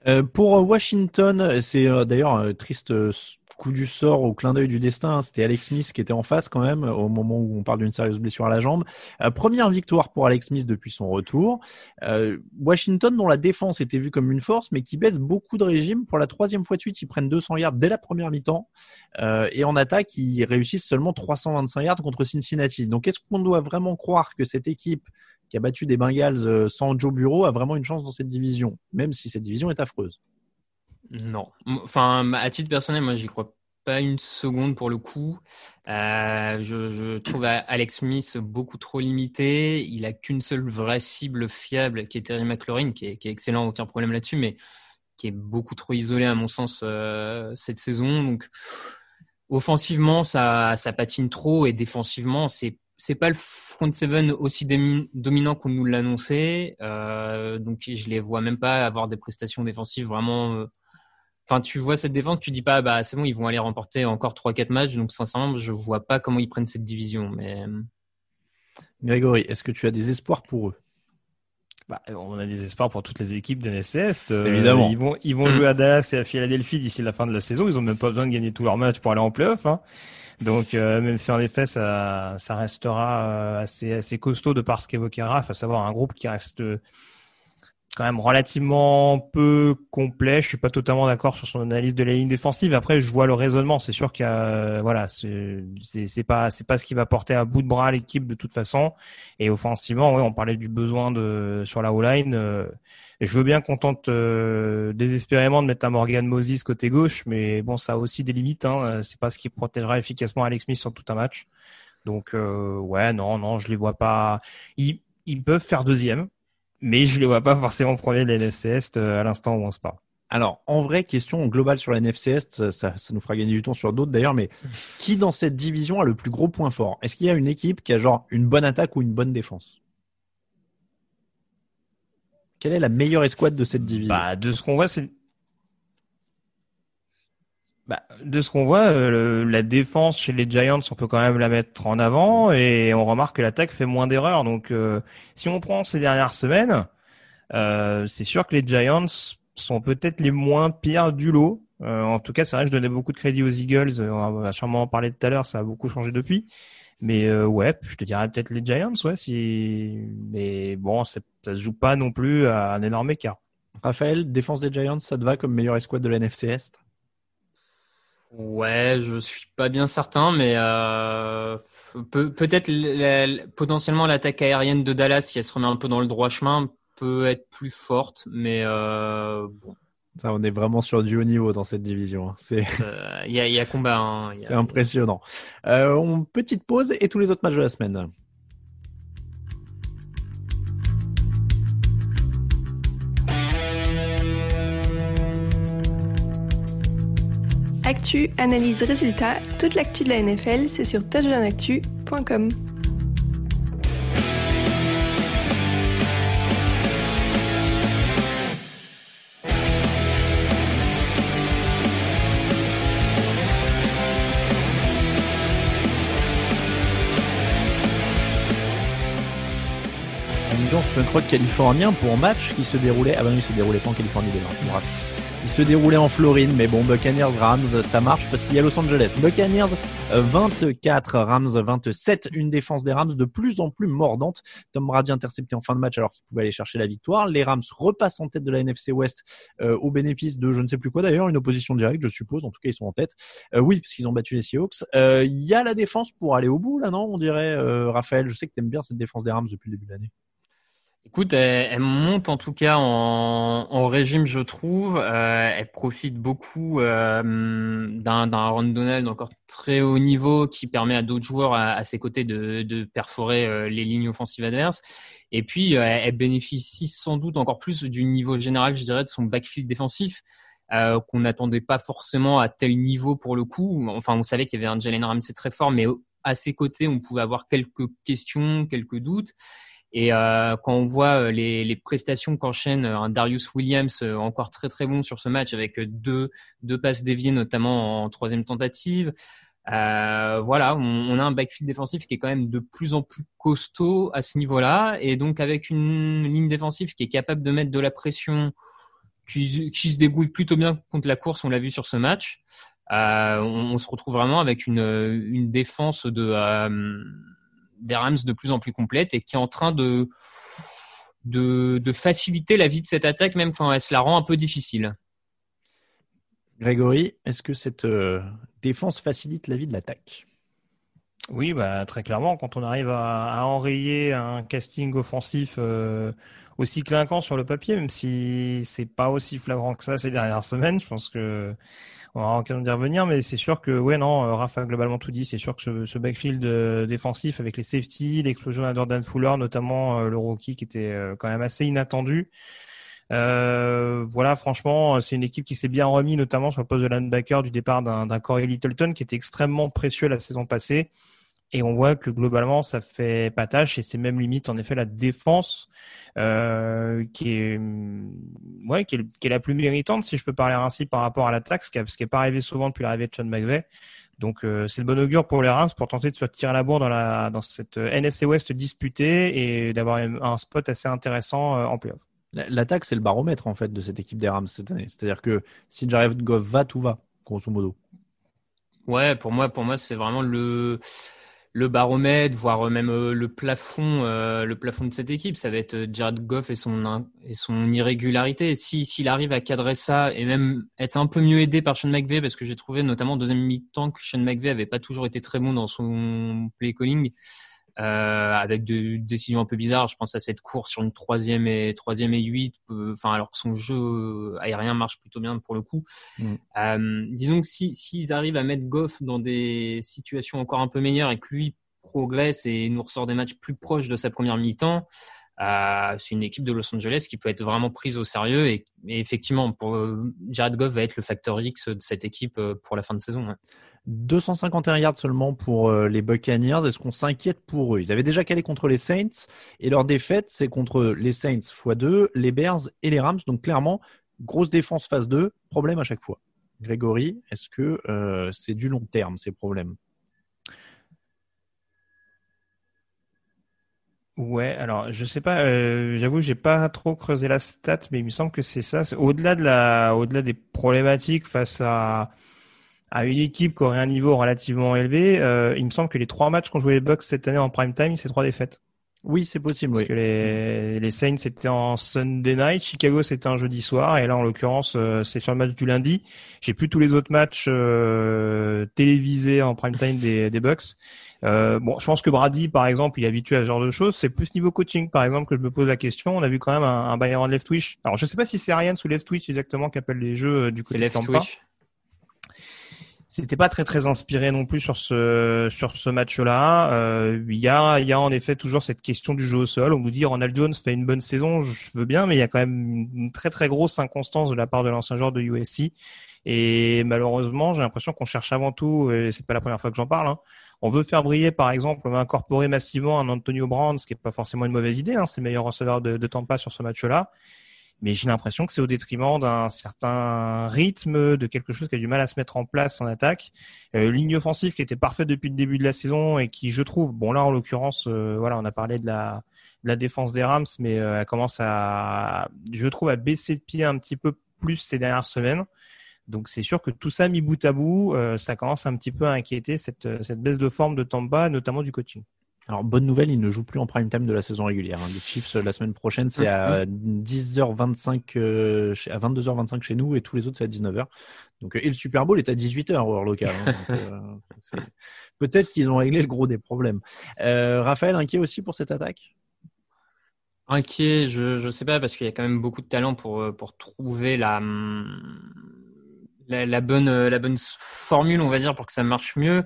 [SPEAKER 4] Euh, pour Washington, c'est d'ailleurs un triste coup du sort au clin d'œil du destin. Hein. C'était Alex Smith qui était en face quand même au moment où on parle d'une sérieuse blessure à la jambe. Euh, première victoire pour Alex Smith depuis son retour. Euh, Washington dont la défense était vue comme une force mais qui baisse beaucoup de régime. Pour la troisième fois de suite, ils prennent 200 yards dès la première mi-temps. Euh, et en attaque, ils réussissent seulement 325 yards contre Cincinnati. Donc est-ce qu'on doit vraiment croire que cette équipe qui a battu des Bengals sans Joe Bureau a vraiment une chance dans cette division, même si cette division est affreuse?
[SPEAKER 5] Non. Enfin, à titre personnel, moi, j'y crois pas une seconde pour le coup. Euh, je, trouve Alex Smith beaucoup trop limité. Il a qu'une seule vraie cible fiable, qui est Terry McLaurin, qui est, excellent, aucun problème là-dessus, mais qui est beaucoup trop isolé à mon sens euh, cette saison. Donc, offensivement, ça, ça patine trop, et défensivement, c'est c'est pas le front seven aussi dominant qu'on nous l'annonçait. Euh, donc, je les vois même pas avoir des prestations défensives vraiment euh, Enfin, tu vois cette défense, tu dis pas, bah c'est bon, ils vont aller remporter encore 3-4 matchs. Donc sincèrement, je vois pas comment ils prennent cette division. Mais euh,
[SPEAKER 4] Grégory, est-ce que tu as des espoirs pour eux?
[SPEAKER 6] Bah, on a des espoirs pour toutes les équipes de NSS.
[SPEAKER 4] Euh, Évidemment.
[SPEAKER 6] Ils vont, ils vont mm. jouer à Dallas et à Philadelphie d'ici la fin de la saison. Ils ont même pas besoin de gagner tous leurs matchs pour aller en playoff. Hein. Donc, euh, même si en effet, ça, ça restera assez, assez costaud de par ce qu'évoquait Raph, à savoir un groupe qui reste quand même relativement peu complet. Je suis pas totalement d'accord sur son analyse de la ligne défensive. Après, je vois le raisonnement. C'est sûr qu'il y a, voilà, c'est pas c'est pas ce qui va porter à bout de bras l'équipe de toute façon. Et offensivement, ouais, on parlait du besoin de sur la O-line. Euh, je veux bien qu'on tente euh, désespérément de mettre un Morgan Moses côté gauche, mais bon, ça a aussi des limites. Hein. C'est pas ce qui protégera efficacement Alex Smith sur tout un match. Donc euh, ouais, non, non, je les vois pas. Ils, ils peuvent faire deuxième mais je les vois pas forcément premier de la NFC Est euh, à l'instant où on se parle.
[SPEAKER 4] Alors, en vrai, question globale sur la NFC Est, ça, ça, nous fera gagner du temps sur d'autres d'ailleurs, mais qui dans cette division a le plus gros point fort? Est-ce qu'il y a une équipe qui a genre une bonne attaque ou une bonne défense? Quelle est la meilleure escouade de cette division?
[SPEAKER 6] Bah, de ce qu'on voit, c'est Bah, de ce qu'on voit, euh, la défense chez les Giants, on peut quand même la mettre en avant et on remarque que l'attaque fait moins d'erreurs. Donc, euh, si on prend ces dernières semaines, euh, c'est sûr que les Giants sont peut-être les moins pires du lot. en tout cas, c'est vrai que je donnais beaucoup de crédit aux Eagles. On va sûrement en parler tout à l'heure. Ça a beaucoup changé depuis. Mais ouais, je te dirais peut-être les Giants, ouais. Si, mais bon, ça se joue pas non plus à un énorme écart.
[SPEAKER 4] Raphaël, défense des Giants, ça te va comme meilleure escouade de la Est?
[SPEAKER 5] Ouais, je suis pas bien certain, mais euh, peut, peut-être potentiellement l'attaque aérienne de Dallas, si elle se remet un peu dans le droit chemin, peut être plus forte, mais euh, bon.
[SPEAKER 4] Ça, on est vraiment sur du haut niveau dans cette division. Hein.
[SPEAKER 5] C'est euh, il y, a, y, a, combat. Hein.
[SPEAKER 4] C'est impressionnant. on, petite pause et tous les autres matchs de la semaine.
[SPEAKER 8] Actu, analyse, résultat, toute l'actu de la NFL, c'est sur touchdownactu.com.
[SPEAKER 4] Punk rock californien pour un match qui se déroulait. Ah ben oui, il se déroulait pas en Californie déjà. Se déroulait en Floride, mais bon, Buccaneers, Rams, ça marche parce qu'il y a Los Angeles. Buccaneers 24, Rams 27, une défense des Rams de plus en plus mordante. Tom Brady intercepté en fin de match alors qu'il pouvait aller chercher la victoire. Les Rams repassent en tête de la NFC West euh, au bénéfice de je ne sais plus quoi d'ailleurs, une opposition directe, je suppose. En tout cas, ils sont en tête. Euh, oui, parce qu'ils ont battu les Seahawks. Euh, il y a la défense pour aller au bout là, non On dirait, Raphaël. Je sais que tu aimes bien cette défense des Rams depuis le début de l'année.
[SPEAKER 5] Écoute, elle, monte en tout cas en, régime, je trouve. Euh, elle profite beaucoup euh, d'un Aaron Donald encore très haut niveau qui permet à d'autres joueurs à, ses côtés de, perforer euh, les lignes offensives adverses. Et puis, elle bénéficie sans doute encore plus du niveau général, je dirais, de son backfield défensif. qu'on n'attendait pas forcément à tel niveau pour le coup. Enfin, on savait qu'il y avait un Jalen Ramsey très fort, mais à ses côtés, on pouvait avoir quelques questions, quelques doutes. Et euh, quand on voit euh, les, les prestations qu'enchaîne euh, un Darius Williams encore très très bon sur ce match avec deux deux passes déviées notamment en troisième tentative, euh, voilà, on, on, a un backfield défensif qui est quand même de plus en plus costaud à ce niveau-là, et donc avec une ligne défensive qui est capable de mettre de la pression, qui, qui se débrouille plutôt bien contre la course, on l'a vu sur ce match. Euh, on, on, se retrouve vraiment avec une, une défense de des Rams de plus en plus complète et qui est en train de, de, faciliter la vie de cette attaque, même quand elle se la rend un peu difficile.
[SPEAKER 4] Grégory, est-ce que cette euh, défense facilite la vie de l'attaque?
[SPEAKER 6] Oui, bah, très clairement, quand on arrive à, enrayer un casting offensif euh, aussi clinquant sur le papier, même si c'est pas aussi flagrant que ça ces dernières semaines, je pense que on aura l'occasion d'y revenir, mais c'est sûr que, ouais, non, euh, Rafa a globalement tout dit. C'est sûr que ce, backfield euh, défensif avec les safety, l'explosion à Jordan Fuller, notamment euh, le rookie qui était quand même assez inattendu. Voilà, franchement, c'est une équipe qui s'est bien remis, notamment sur le poste de linebacker du départ d'un Corey Littleton qui était extrêmement précieux la saison passée. Et on voit que globalement, ça fait pas tâche et c'est même limite en effet la défense euh, qui est ouais qui est, qui est, la plus méritante si je peux parler ainsi par rapport à l'attaque, ce qui n'est pas arrivé souvent depuis l'arrivée de Sean McVay. Donc euh, c'est le bon augure pour les Rams pour tenter de se tirer la bourre dans la dans cette euh, NFC West disputée et d'avoir un spot assez intéressant euh, en playoff.
[SPEAKER 4] L'attaque c'est le baromètre en fait de cette équipe des Rams cette année. C'est-à-dire que si Jared Goff va, tout va grosso modo.
[SPEAKER 5] Ouais, pour moi pour moi c'est vraiment le le baromètre, voire même euh, le plafond, euh, le plafond de cette équipe. Ça va être euh, Jared Goff et son et son irrégularité. Si s'il arrive à cadrer ça et même être un peu mieux aidé par Sean McVay, parce que j'ai trouvé notamment en deuxième mi-temps que Sean McVay avait pas toujours été très bon dans son play calling. Euh, avec des décisions un peu bizarres. Je pense à cette course sur une troisième et troisième et huit. Enfin, alors que son jeu aérien marche plutôt bien pour le coup. Mm. Euh, disons que si s'ils arrivent à mettre Goff dans des situations encore un peu meilleures et que lui progresse et nous ressort des matchs plus proches de sa première mi-temps, euh, c'est une équipe de Los Angeles qui peut être vraiment prise au sérieux et, effectivement, pour Jared Goff va être le facteur X de cette équipe pour la fin de saison.
[SPEAKER 4] 251 yards seulement pour euh, les Buccaneers. Est-ce qu'on s'inquiète pour eux? Ils avaient déjà calé contre les Saints et leur défaite, c'est contre les Saints x2, les Bears et les Rams. Donc clairement, grosse défense phase 2, problème à chaque fois. Grégory, est-ce que euh, c'est du long terme ces problèmes?
[SPEAKER 6] Ouais, alors je sais pas, euh, j'avoue, j'ai pas trop creusé la stat, mais il me semble que c'est ça. Au-delà de la, au-delà des problématiques face à à une équipe qui aurait un niveau relativement élevé, euh, il me semble que les trois matchs qu'ont joué les Bucks cette année en prime time, c'est trois défaites.
[SPEAKER 4] Oui, c'est possible.
[SPEAKER 6] Parce
[SPEAKER 4] Oui.
[SPEAKER 6] que les, les Saints c'était en Sunday night, Chicago c'était un jeudi soir, et là en l'occurrence euh, c'est sur le match du lundi. J'ai plus tous les autres matchs euh, télévisés en prime time des, des Bucks. Euh, bon, je pense que Brady, par exemple, il est habitué à ce genre de choses. C'est plus niveau coaching, par exemple, que je me pose la question. On a vu quand même un, un Bayern Left Twitch. Alors, je sais pas si c'est Ariane sous Left Twitch exactement qui appelle les jeux euh, du
[SPEAKER 5] C'est
[SPEAKER 6] côté de
[SPEAKER 5] left
[SPEAKER 6] Tampa.
[SPEAKER 5] twitch.
[SPEAKER 6] C'était pas très très inspiré non plus sur ce sur ce match-là. Euh, il y a il y a en effet toujours cette question du jeu au sol. On nous dit Ronald Jones fait une bonne saison, je veux bien, mais il y a quand même une très très grosse inconstance de la part de l'ancien joueur de USC. Et malheureusement, j'ai l'impression qu'on cherche avant tout, et c'est pas la première fois que j'en parle. hein, on veut faire briller, par exemple, on veut incorporer massivement un Antonio Brown, ce qui est pas forcément une mauvaise idée. Hein, c'est le meilleur receveur de, de Tampa sur ce match-là. Mais j'ai l'impression que c'est au détriment d'un certain rythme, de quelque chose qui a du mal à se mettre en place en attaque. Euh, ligne offensive qui était parfaite depuis le début de la saison et qui, je trouve, bon là en l'occurrence, euh, voilà, on a parlé de la, défense des Rams, mais euh, elle commence à, je trouve, à baisser de pied un petit peu plus ces dernières semaines. Donc c'est sûr que tout ça mis bout à bout, euh, ça commence un petit peu à inquiéter cette, cette baisse de forme de Tampa, notamment du coaching.
[SPEAKER 4] Alors, bonne nouvelle, il ne joue plus en prime time de la saison régulière. hein. Les Chiefs, euh, la semaine prochaine, c'est à 10h25, euh, chez- à 22h25 chez nous, et tous les autres, c'est à 19h. Donc, euh, et le Super Bowl est à 18h, heure locale. hein. Euh, Peut-être qu'ils ont réglé le gros des problèmes. Euh, Raphaël, inquiet aussi pour cette attaque?
[SPEAKER 5] Inquiet, je je sais pas parce qu'il y a quand même beaucoup de talent pour euh, pour trouver la hum, la, la bonne euh, la bonne formule, on va dire, pour que ça marche mieux.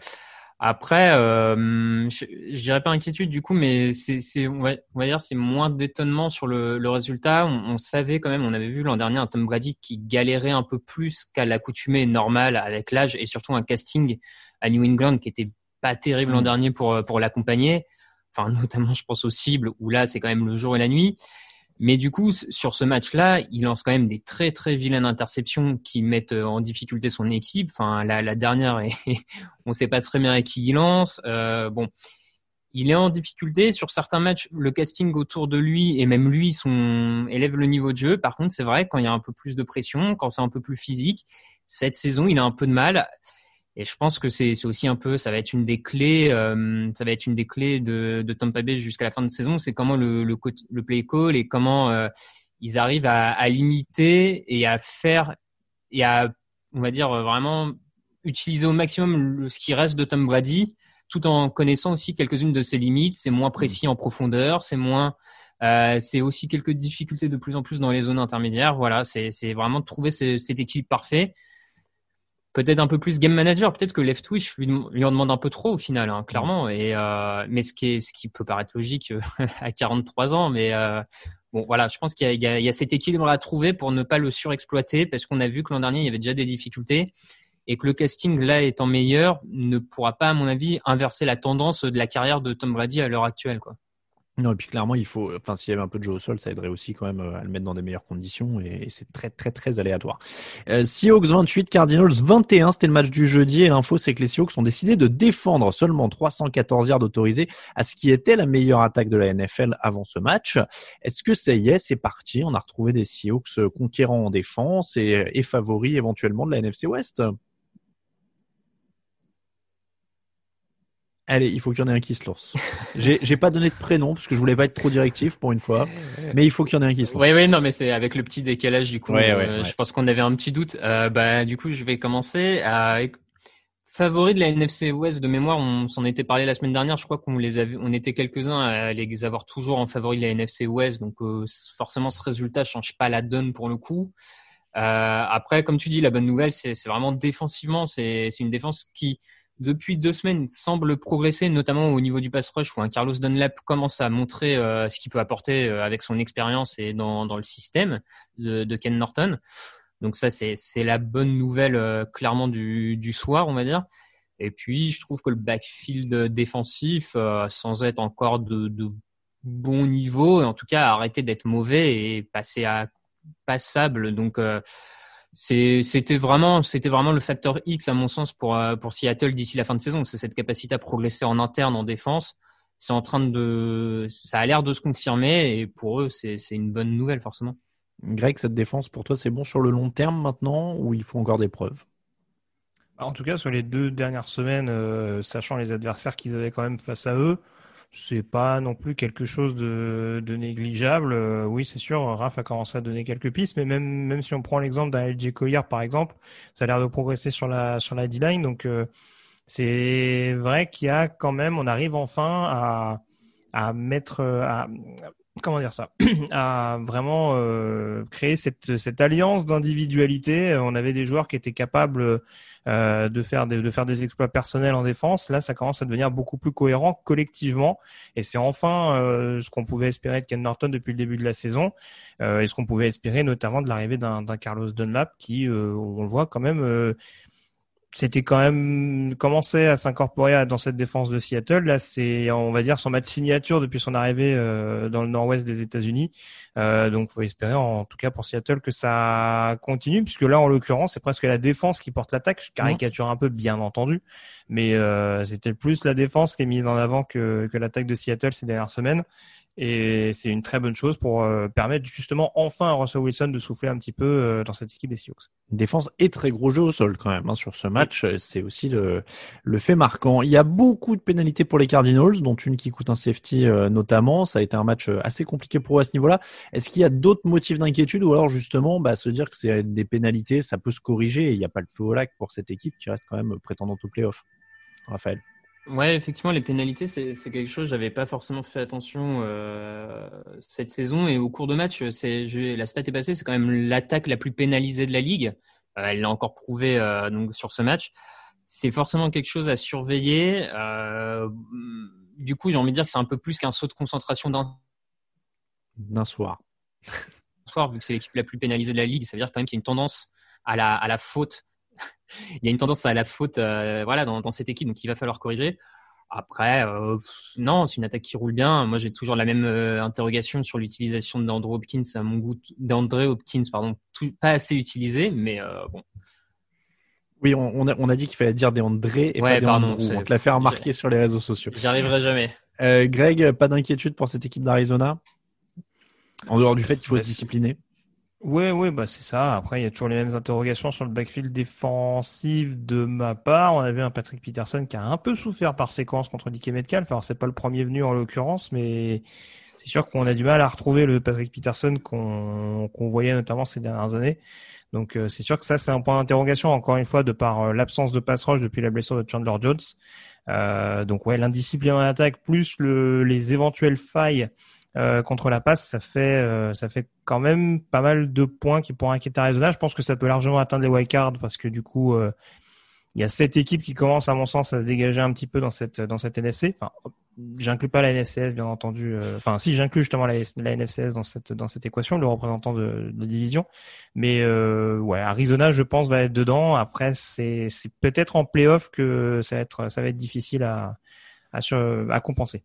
[SPEAKER 5] Après, euh, je, je dirais pas inquiétude du coup, mais c'est on va, on va dire c'est moins d'étonnement sur le, le résultat. On, on savait quand même, on avait vu l'an dernier un Tom Brady qui galérait un peu plus qu'à l'accoutumée normale avec l'âge et surtout un casting à New England qui était pas terrible l'an
[SPEAKER 4] Mm.
[SPEAKER 5] dernier pour pour l'accompagner enfin notamment je pense aux cibles où là c'est quand même le jour et la nuit. Mais du coup sur ce match-là, il lance quand même des très très vilaines interceptions qui mettent euh, en difficulté son équipe. Enfin la, dernière, est, on sait pas très bien à qui il lance. Euh, bon, il est en difficulté sur certains matchs. Le casting autour de lui et même lui son élève le niveau de jeu. Par contre, c'est vrai quand il y a un peu plus de pression, quand c'est un peu plus physique, cette saison il a un peu de mal. Et je pense que c'est aussi un peu, ça va être une des clés, euh, ça va être une des clés de, de Tampa Bay jusqu'à la fin de saison, c'est comment le, le, le play call et comment euh, ils arrivent à, à limiter et à faire et à, on va dire euh, vraiment utiliser au maximum ce qui reste de Tom Brady, tout en connaissant aussi quelques-unes de ses limites. C'est moins précis en profondeur, c'est moins, euh, c'est aussi quelques difficultés de plus en plus dans les zones intermédiaires. Voilà, c'est vraiment trouver ce- cet équilibre parfait peut-être un peu plus game manager. Peut-être que Left Twitch lui, lui en demande un peu trop au final, hein, clairement. Et euh, mais ce qui est, ce qui peut paraître logique euh, à 43 ans, mais euh, bon, voilà, je pense qu'il y y a cet équilibre à trouver pour ne pas le surexploiter, parce qu'on a vu que l'an dernier il y avait déjà des difficultés et que le casting là étant meilleur ne pourra pas, à mon avis, inverser la tendance de la carrière de Tom Brady à l'heure actuelle, quoi.
[SPEAKER 4] Non, et puis clairement, il faut, enfin, s'il y avait un peu de jeu au sol, ça aiderait aussi quand même euh, à le mettre dans des meilleures conditions et c'est très, très, très aléatoire. Euh, Seahawks 28, Cardinals 21, c'était le match du jeudi et l'info, c'est que les Seahawks ont décidé de défendre seulement 314 yards autorisés à ce qui était la meilleure attaque de la NFL avant ce match. Est-ce que ça y est, c'est parti? On a retrouvé des Seahawks conquérants en défense et, et favoris éventuellement de la NFC West? Allez, il faut qu'il y en ait un qui se lance. J'ai, pas donné de prénom parce que je voulais pas être trop directif pour une fois, mais il faut qu'il y en ait un qui se lance.
[SPEAKER 5] Oui, oui, non, mais c'est avec le petit décalage du coup.
[SPEAKER 4] Ouais,
[SPEAKER 5] euh,
[SPEAKER 4] ouais, ouais.
[SPEAKER 5] Je pense qu'on avait un petit doute. Euh, bah, du coup, je vais commencer. Avec favori de la NFC West de mémoire, on s'en était parlé la semaine dernière. Je crois qu'on les avait, on était quelques-uns à les avoir toujours en favori de la NFC West. Donc euh, forcément, ce résultat change pas la donne pour le coup. Après, comme tu dis, la bonne nouvelle, c'est vraiment défensivement, c'est une défense qui depuis deux semaines semble progresser, notamment au niveau du pass rush où un Carlos Dunlap commence à montrer euh, ce qu'il peut apporter euh, avec son expérience et dans, dans le système de, de Ken Norton. Donc ça, c'est la bonne nouvelle euh, clairement du, du soir, on va dire. Et puis, je trouve que le backfield défensif, euh, sans être encore de, de bon niveau, en tout cas, a arrêté d'être mauvais et passé à passable. Donc, euh, c'était vraiment, c'était vraiment le facteur X à mon sens pour euh, pour Seattle d'ici la fin de saison. C'est cette capacité à progresser en interne en défense. C'est en train de, ça a l'air de se confirmer et pour eux, c'est une bonne nouvelle forcément.
[SPEAKER 4] Greg, cette défense pour toi, c'est bon sur le long terme maintenant ou il faut encore des preuves?
[SPEAKER 6] En tout cas, sur les deux dernières semaines, euh, sachant les adversaires qu'ils avaient quand même face à eux, c'est pas non plus quelque chose de, de négligeable. Euh, oui, c'est sûr, Raph a commencé à donner quelques pistes, mais même même si on prend l'exemple d'un LG Collier par exemple, ça a l'air de progresser sur la sur la D-line, donc euh, c'est vrai qu'il y a quand même, on arrive enfin à à mettre à comment dire ça, à vraiment euh, créer cette, alliance d'individualité. On avait des joueurs qui étaient capables euh, de faire des, de faire des exploits personnels en défense. Là, ça commence à devenir beaucoup plus cohérent collectivement, et c'est enfin euh, ce qu'on pouvait espérer de Ken Norton depuis le début de la saison, euh, et ce qu'on pouvait espérer notamment de l'arrivée d'un Carlos Dunlap qui, euh, on le voit quand même c'était quand même commencé à s'incorporer dans cette défense de Seattle. Là, c'est, on va dire, son match signature depuis son arrivée euh, dans le nord-ouest des États-Unis. Euh, donc, faut espérer, en tout cas pour Seattle, que ça continue, puisque là, en l'occurrence, c'est presque la défense qui porte l'attaque. Je caricature un peu, bien entendu, mais euh, c'était plus la défense qui est mise en avant que, que l'attaque de Seattle ces dernières semaines. Et c'est une très bonne chose pour euh, permettre justement enfin à Russell Wilson de souffler un petit peu euh, dans cette équipe des Seahawks.
[SPEAKER 4] Défense et très gros jeu au sol quand même hein, sur ce match. C'est aussi le, le fait marquant. Il y a beaucoup de pénalités pour les Cardinals, dont une qui coûte un safety euh, notamment. Ça a été un match assez compliqué pour eux à ce niveau-là. Est-ce qu'il y a d'autres motifs d'inquiétude ou alors justement bah, se dire que c'est des pénalités, ça peut se corriger et il n'y a pas le feu au lac pour cette équipe qui reste quand même prétendante au playoff? Raphaël
[SPEAKER 5] Ouais, effectivement, les pénalités, c'est quelque chose. J'avais pas forcément fait attention euh, cette saison et au cours de match, la stat est passée. C'est quand même l'attaque la plus pénalisée de la ligue. Euh, elle l'a encore prouvé euh, donc sur ce match. C'est forcément quelque chose à surveiller. Du coup, j'ai envie de dire que c'est un peu plus qu'un saut de concentration d'un
[SPEAKER 4] d'un soir.
[SPEAKER 5] soir, vu que c'est l'équipe la plus pénalisée de la ligue, ça veut dire quand même qu'il y a une tendance à la à la faute il y a une tendance à la faute euh, voilà, dans, cette équipe, donc il va falloir corriger. Après, euh, non, c'est une attaque qui roule bien. Moi, j'ai toujours la même euh, interrogation sur l'utilisation d'Andrew Hopkins. À mon goût, d'André Hopkins, pardon, pas assez utilisé, mais bon.
[SPEAKER 4] Oui, on, a, dit qu'il fallait dire des André et pas des Andrew. On te l'a fait remarquer sur les réseaux sociaux.
[SPEAKER 5] J'y arriverai jamais.
[SPEAKER 4] Greg, pas d'inquiétude pour cette équipe d'Arizona? En dehors du fait qu'il faut se discipliner
[SPEAKER 6] oui, oui, bah c'est ça. Après, il y a toujours les mêmes interrogations sur le backfield défensif de ma part. On avait un Patrick Peterson qui a un peu souffert par séquence contre Dick Metcalf. Alors, c'est pas le premier venu en l'occurrence, mais c'est sûr qu'on a du mal à retrouver le Patrick Peterson qu'on voyait notamment ces dernières années. Donc, euh, c'est sûr que ça, c'est un point d'interrogation, encore une fois, de par euh, l'absence de pass rush depuis la blessure de Chandler Jones. Euh, donc, ouais, l'indiscipline en attaque plus le, les éventuelles failles euh, contre la passe, ça fait euh, ça fait quand même pas mal de points qui pourraient inquiéter Arizona. Je pense que ça peut largement atteindre les wildcards parce que du coup, euh, il y a cette équipe qui commence, à mon sens, à se dégager un petit peu dans cette dans cette NFC. Enfin, j'inclus pas la NFCS, bien entendu. Enfin, si j'inclus justement la, NFCS dans cette dans cette équation, le représentant de, de division. Mais ouais, Arizona, je pense, va être dedans. Après, c'est c'est peut-être en playoff que ça va être ça va être difficile à à, à compenser.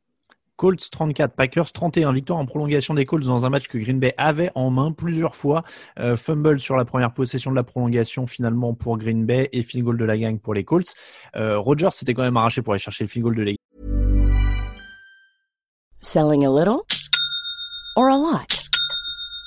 [SPEAKER 4] Colts 34, Packers 31. Victoire en prolongation des Colts dans un match que Green Bay avait en main plusieurs fois. Euh, fumble sur la première possession de la prolongation finalement pour Green Bay et field goal de la gang pour les Colts. Euh, Rogers s'était quand même arraché pour aller chercher le field goal de la
[SPEAKER 9] Selling a little or a lot?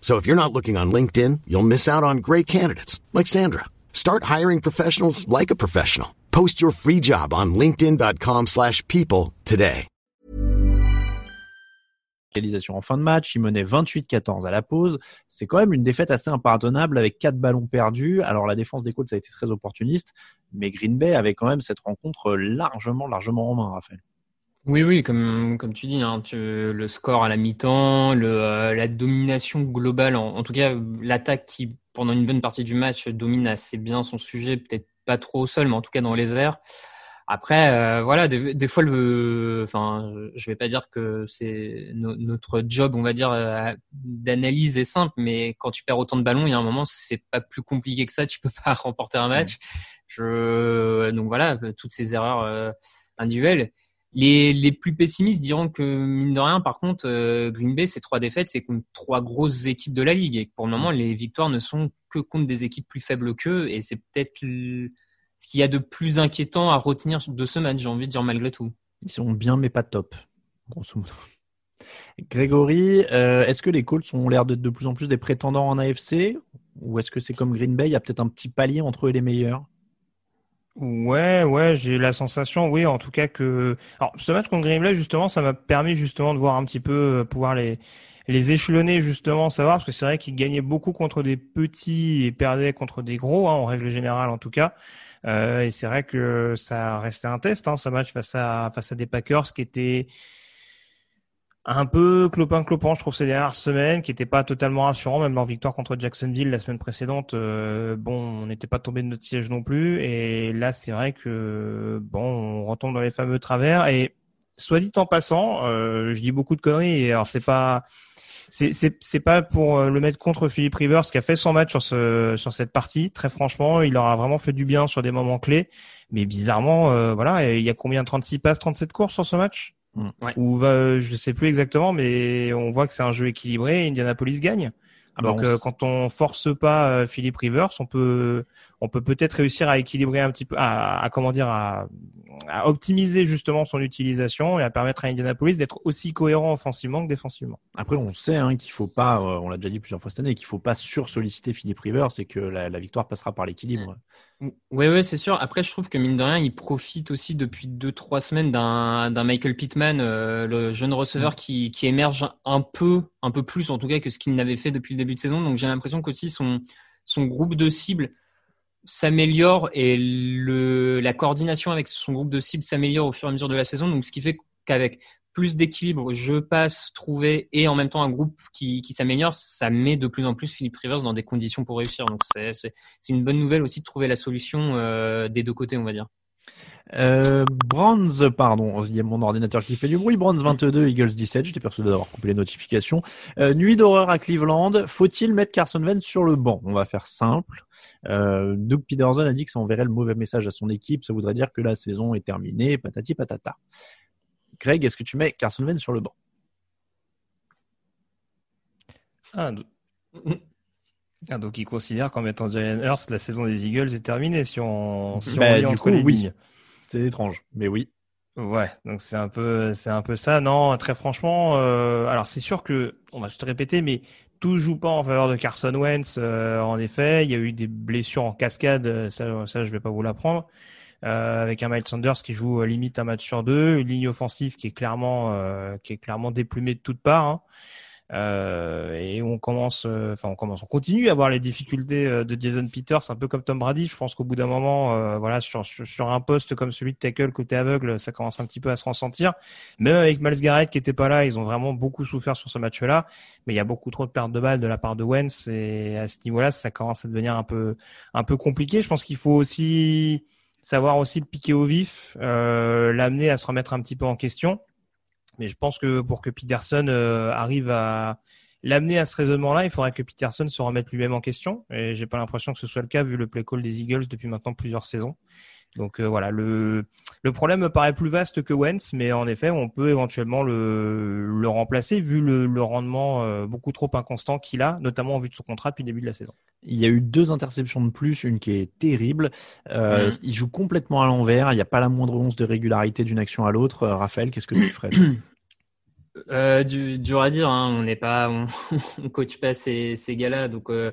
[SPEAKER 10] So if you're not looking on LinkedIn, you'll miss out on great candidates like Sandra. Start hiring professionals like a professional. Post your free job on linkedin.com/people today.
[SPEAKER 4] Réalisation en fin de match, il menait 28-14 à la pause. C'est quand même une défaite assez impardonnable avec quatre ballons perdus. Alors la défense des Colts a été très opportuniste, mais Green Bay avait quand même cette rencontre largement, largement en main, Raphaël.
[SPEAKER 5] Oui, oui, comme, comme tu dis, hein, tu- le score à la mi-temps, euh, la domination globale, en, en tout cas l'attaque qui, pendant une bonne partie du match, domine assez bien son sujet, peut-être pas trop au sol, mais en tout cas dans les airs. Après, euh, voilà, des, des fois, le, enfin, je vais pas dire que c'est no- notre job, on va dire, euh, d'analyse est simple, mais quand tu perds autant de ballons, il y a un moment, c'est pas plus compliqué que ça, tu peux pas remporter un match. Je, donc voilà, toutes ces erreurs euh, individuelles. Les, plus pessimistes diront que, mine de rien, par contre, euh, Green Bay, ces trois défaites, c'est contre trois grosses équipes de la ligue. Et pour le moment, les victoires ne sont que contre des équipes plus faibles qu'eux. Et c'est peut-être ce qu'il y a de plus inquiétant à retenir de ce match, j'ai envie de dire, malgré tout.
[SPEAKER 4] Ils sont bien, mais pas top, grosso modo. Grégory, euh, est-ce que les Colts ont l'air d'être de plus en plus des prétendants en AFC Ou est-ce que c'est comme Green Bay, il y a peut-être un petit palier entre eux et les meilleurs?
[SPEAKER 6] Ouais, ouais, j'ai la sensation, oui, en tout cas que. Alors, ce match contre Green Bay, justement, ça m'a permis justement de voir un petit peu, euh, pouvoir les les échelonner justement, savoir parce que c'est vrai qu'ils gagnaient beaucoup contre des petits et perdaient contre des gros, hein, en règle générale en tout cas. Euh, et c'est vrai que ça restait un test, hein, ce match face à face à des Packers qui étaient un peu clopin clopant, je trouve, ces dernières semaines, qui n'étaient pas totalement rassurants. Même leur victoire contre Jacksonville la semaine précédente, euh, bon, on n'était pas tombé de notre siège non plus. Et là, c'est vrai que bon, on retombe dans les fameux travers. Et soit dit en passant, euh, je dis beaucoup de conneries. Et alors, c'est pas c'est pas pour euh, le mettre contre Philippe Rivers qui a fait son match sur ce sur cette partie. Très franchement, il leur a vraiment fait du bien sur des moments clés. Mais bizarrement, voilà, il y a combien? 36 passes, 37 courses sur ce match?
[SPEAKER 5] Ouais.
[SPEAKER 6] Ou va, je sais plus exactement, mais on voit que c'est un jeu équilibré. et Indianapolis gagne.
[SPEAKER 4] Ah bah,
[SPEAKER 6] Donc
[SPEAKER 4] on
[SPEAKER 6] euh, quand on force pas euh, Philippe Rivers, on peut on peut peut-être réussir à équilibrer un petit peu, à, à comment dire, à, à optimiser justement son utilisation et à permettre à Indianapolis d'être aussi cohérent offensivement que défensivement.
[SPEAKER 4] Après, on sait hein, qu'il faut pas, euh, on l'a déjà dit plusieurs fois cette année, qu'il faut pas sursolliciter Philippe Rivers et que la, la victoire passera par l'équilibre.
[SPEAKER 5] Oui, ouais, c'est sûr. Après, je trouve que mine de rien, il profite aussi depuis deux, trois semaines d'un d'un Michael Pittman, euh, le jeune receveur qui, qui émerge un peu, un peu plus en tout cas que ce qu'il n'avait fait depuis le début de saison. Donc j'ai l'impression qu'aussi son, son groupe de cibles s'améliore et le, la coordination avec son groupe de cibles s'améliore au fur et à mesure de la saison. Donc ce qui fait qu'avec plus d'équilibre, je passe, trouver et en même temps un groupe qui, qui s'améliore, ça met de plus en plus Philippe Rivers dans des conditions pour réussir. Donc c'est une bonne nouvelle aussi de trouver la solution euh, des deux côtés, on va dire.
[SPEAKER 4] Euh, Bronze, pardon, il y a mon ordinateur qui fait du bruit. Bronze 22, Eagles 17. J'étais persuadé d'avoir coupé les notifications. Euh, nuit d'horreur à Cleveland. Faut-il mettre Carson Wentz sur le banc? On va faire simple. Euh, Doug Peterson a dit que ça enverrait le mauvais message à son équipe. Ça voudrait dire que la saison est terminée. Patati patata. Greg, est-ce que tu mets Carson Wentz sur le banc?
[SPEAKER 6] Ah, do- Ah, donc il considère qu'en mettant Jalen Hurts, la saison des Eagles est terminée si on, si on
[SPEAKER 4] Bah,
[SPEAKER 6] entre
[SPEAKER 4] coup,
[SPEAKER 6] les
[SPEAKER 4] oui.
[SPEAKER 6] lignes.
[SPEAKER 4] C'est étrange, mais oui.
[SPEAKER 6] Ouais, donc c'est un peu, c'est un peu ça. Non, très franchement, euh, alors c'est sûr que on va se répéter, mais tout joue pas en faveur de Carson Wentz. euh, en effet, il y a eu des blessures en cascade. euh, Ça, ça, je vais pas vous l'apprendre. Euh, avec un Miles Sanders qui joue euh, limite un match sur deux, une ligne offensive qui est clairement, euh, qui est clairement déplumée de toutes parts. hein. Euh, et on commence, euh, enfin on commence, on continue à voir les difficultés euh, de Jason Peters, un peu comme Tom Brady. Je pense qu'au bout d'un moment, euh, voilà, sur, sur, sur un poste comme celui de tackle côté aveugle, ça commence un petit peu à se ressentir. Même avec Miles Garrett qui était pas là, ils ont vraiment beaucoup souffert sur ce match-là. Mais il y a beaucoup trop de pertes de balles de la part de Wentz et à ce niveau-là, ça commence à devenir un peu, un peu compliqué. Je pense qu'il faut aussi savoir aussi le piquer au vif, euh, l'amener à se remettre un petit peu en question. Mais je pense que pour que Peterson euh, arrive à l'amener à ce raisonnement-là, il faudrait que Peterson se remette lui-même en question. Et j'ai pas l'impression que ce soit le cas vu le play call des Eagles depuis maintenant plusieurs saisons. Donc euh, voilà, le, le problème me paraît plus vaste que Wentz, mais en effet, on peut éventuellement le, le remplacer vu le, le rendement euh, beaucoup trop inconstant qu'il a, notamment en vue de son contrat depuis le début de la saison.
[SPEAKER 4] Il y a eu deux interceptions de plus, une qui est terrible. Euh,
[SPEAKER 5] Mhm.
[SPEAKER 4] Il joue complètement à l'envers. Il n'y a pas la moindre once de régularité d'une action à l'autre. Raphaël, qu'est-ce que tu ferais
[SPEAKER 5] Euh, du, dur à dire, hein. on n'est pas, on, on, coach pas ces, ces gars-là. Donc, euh,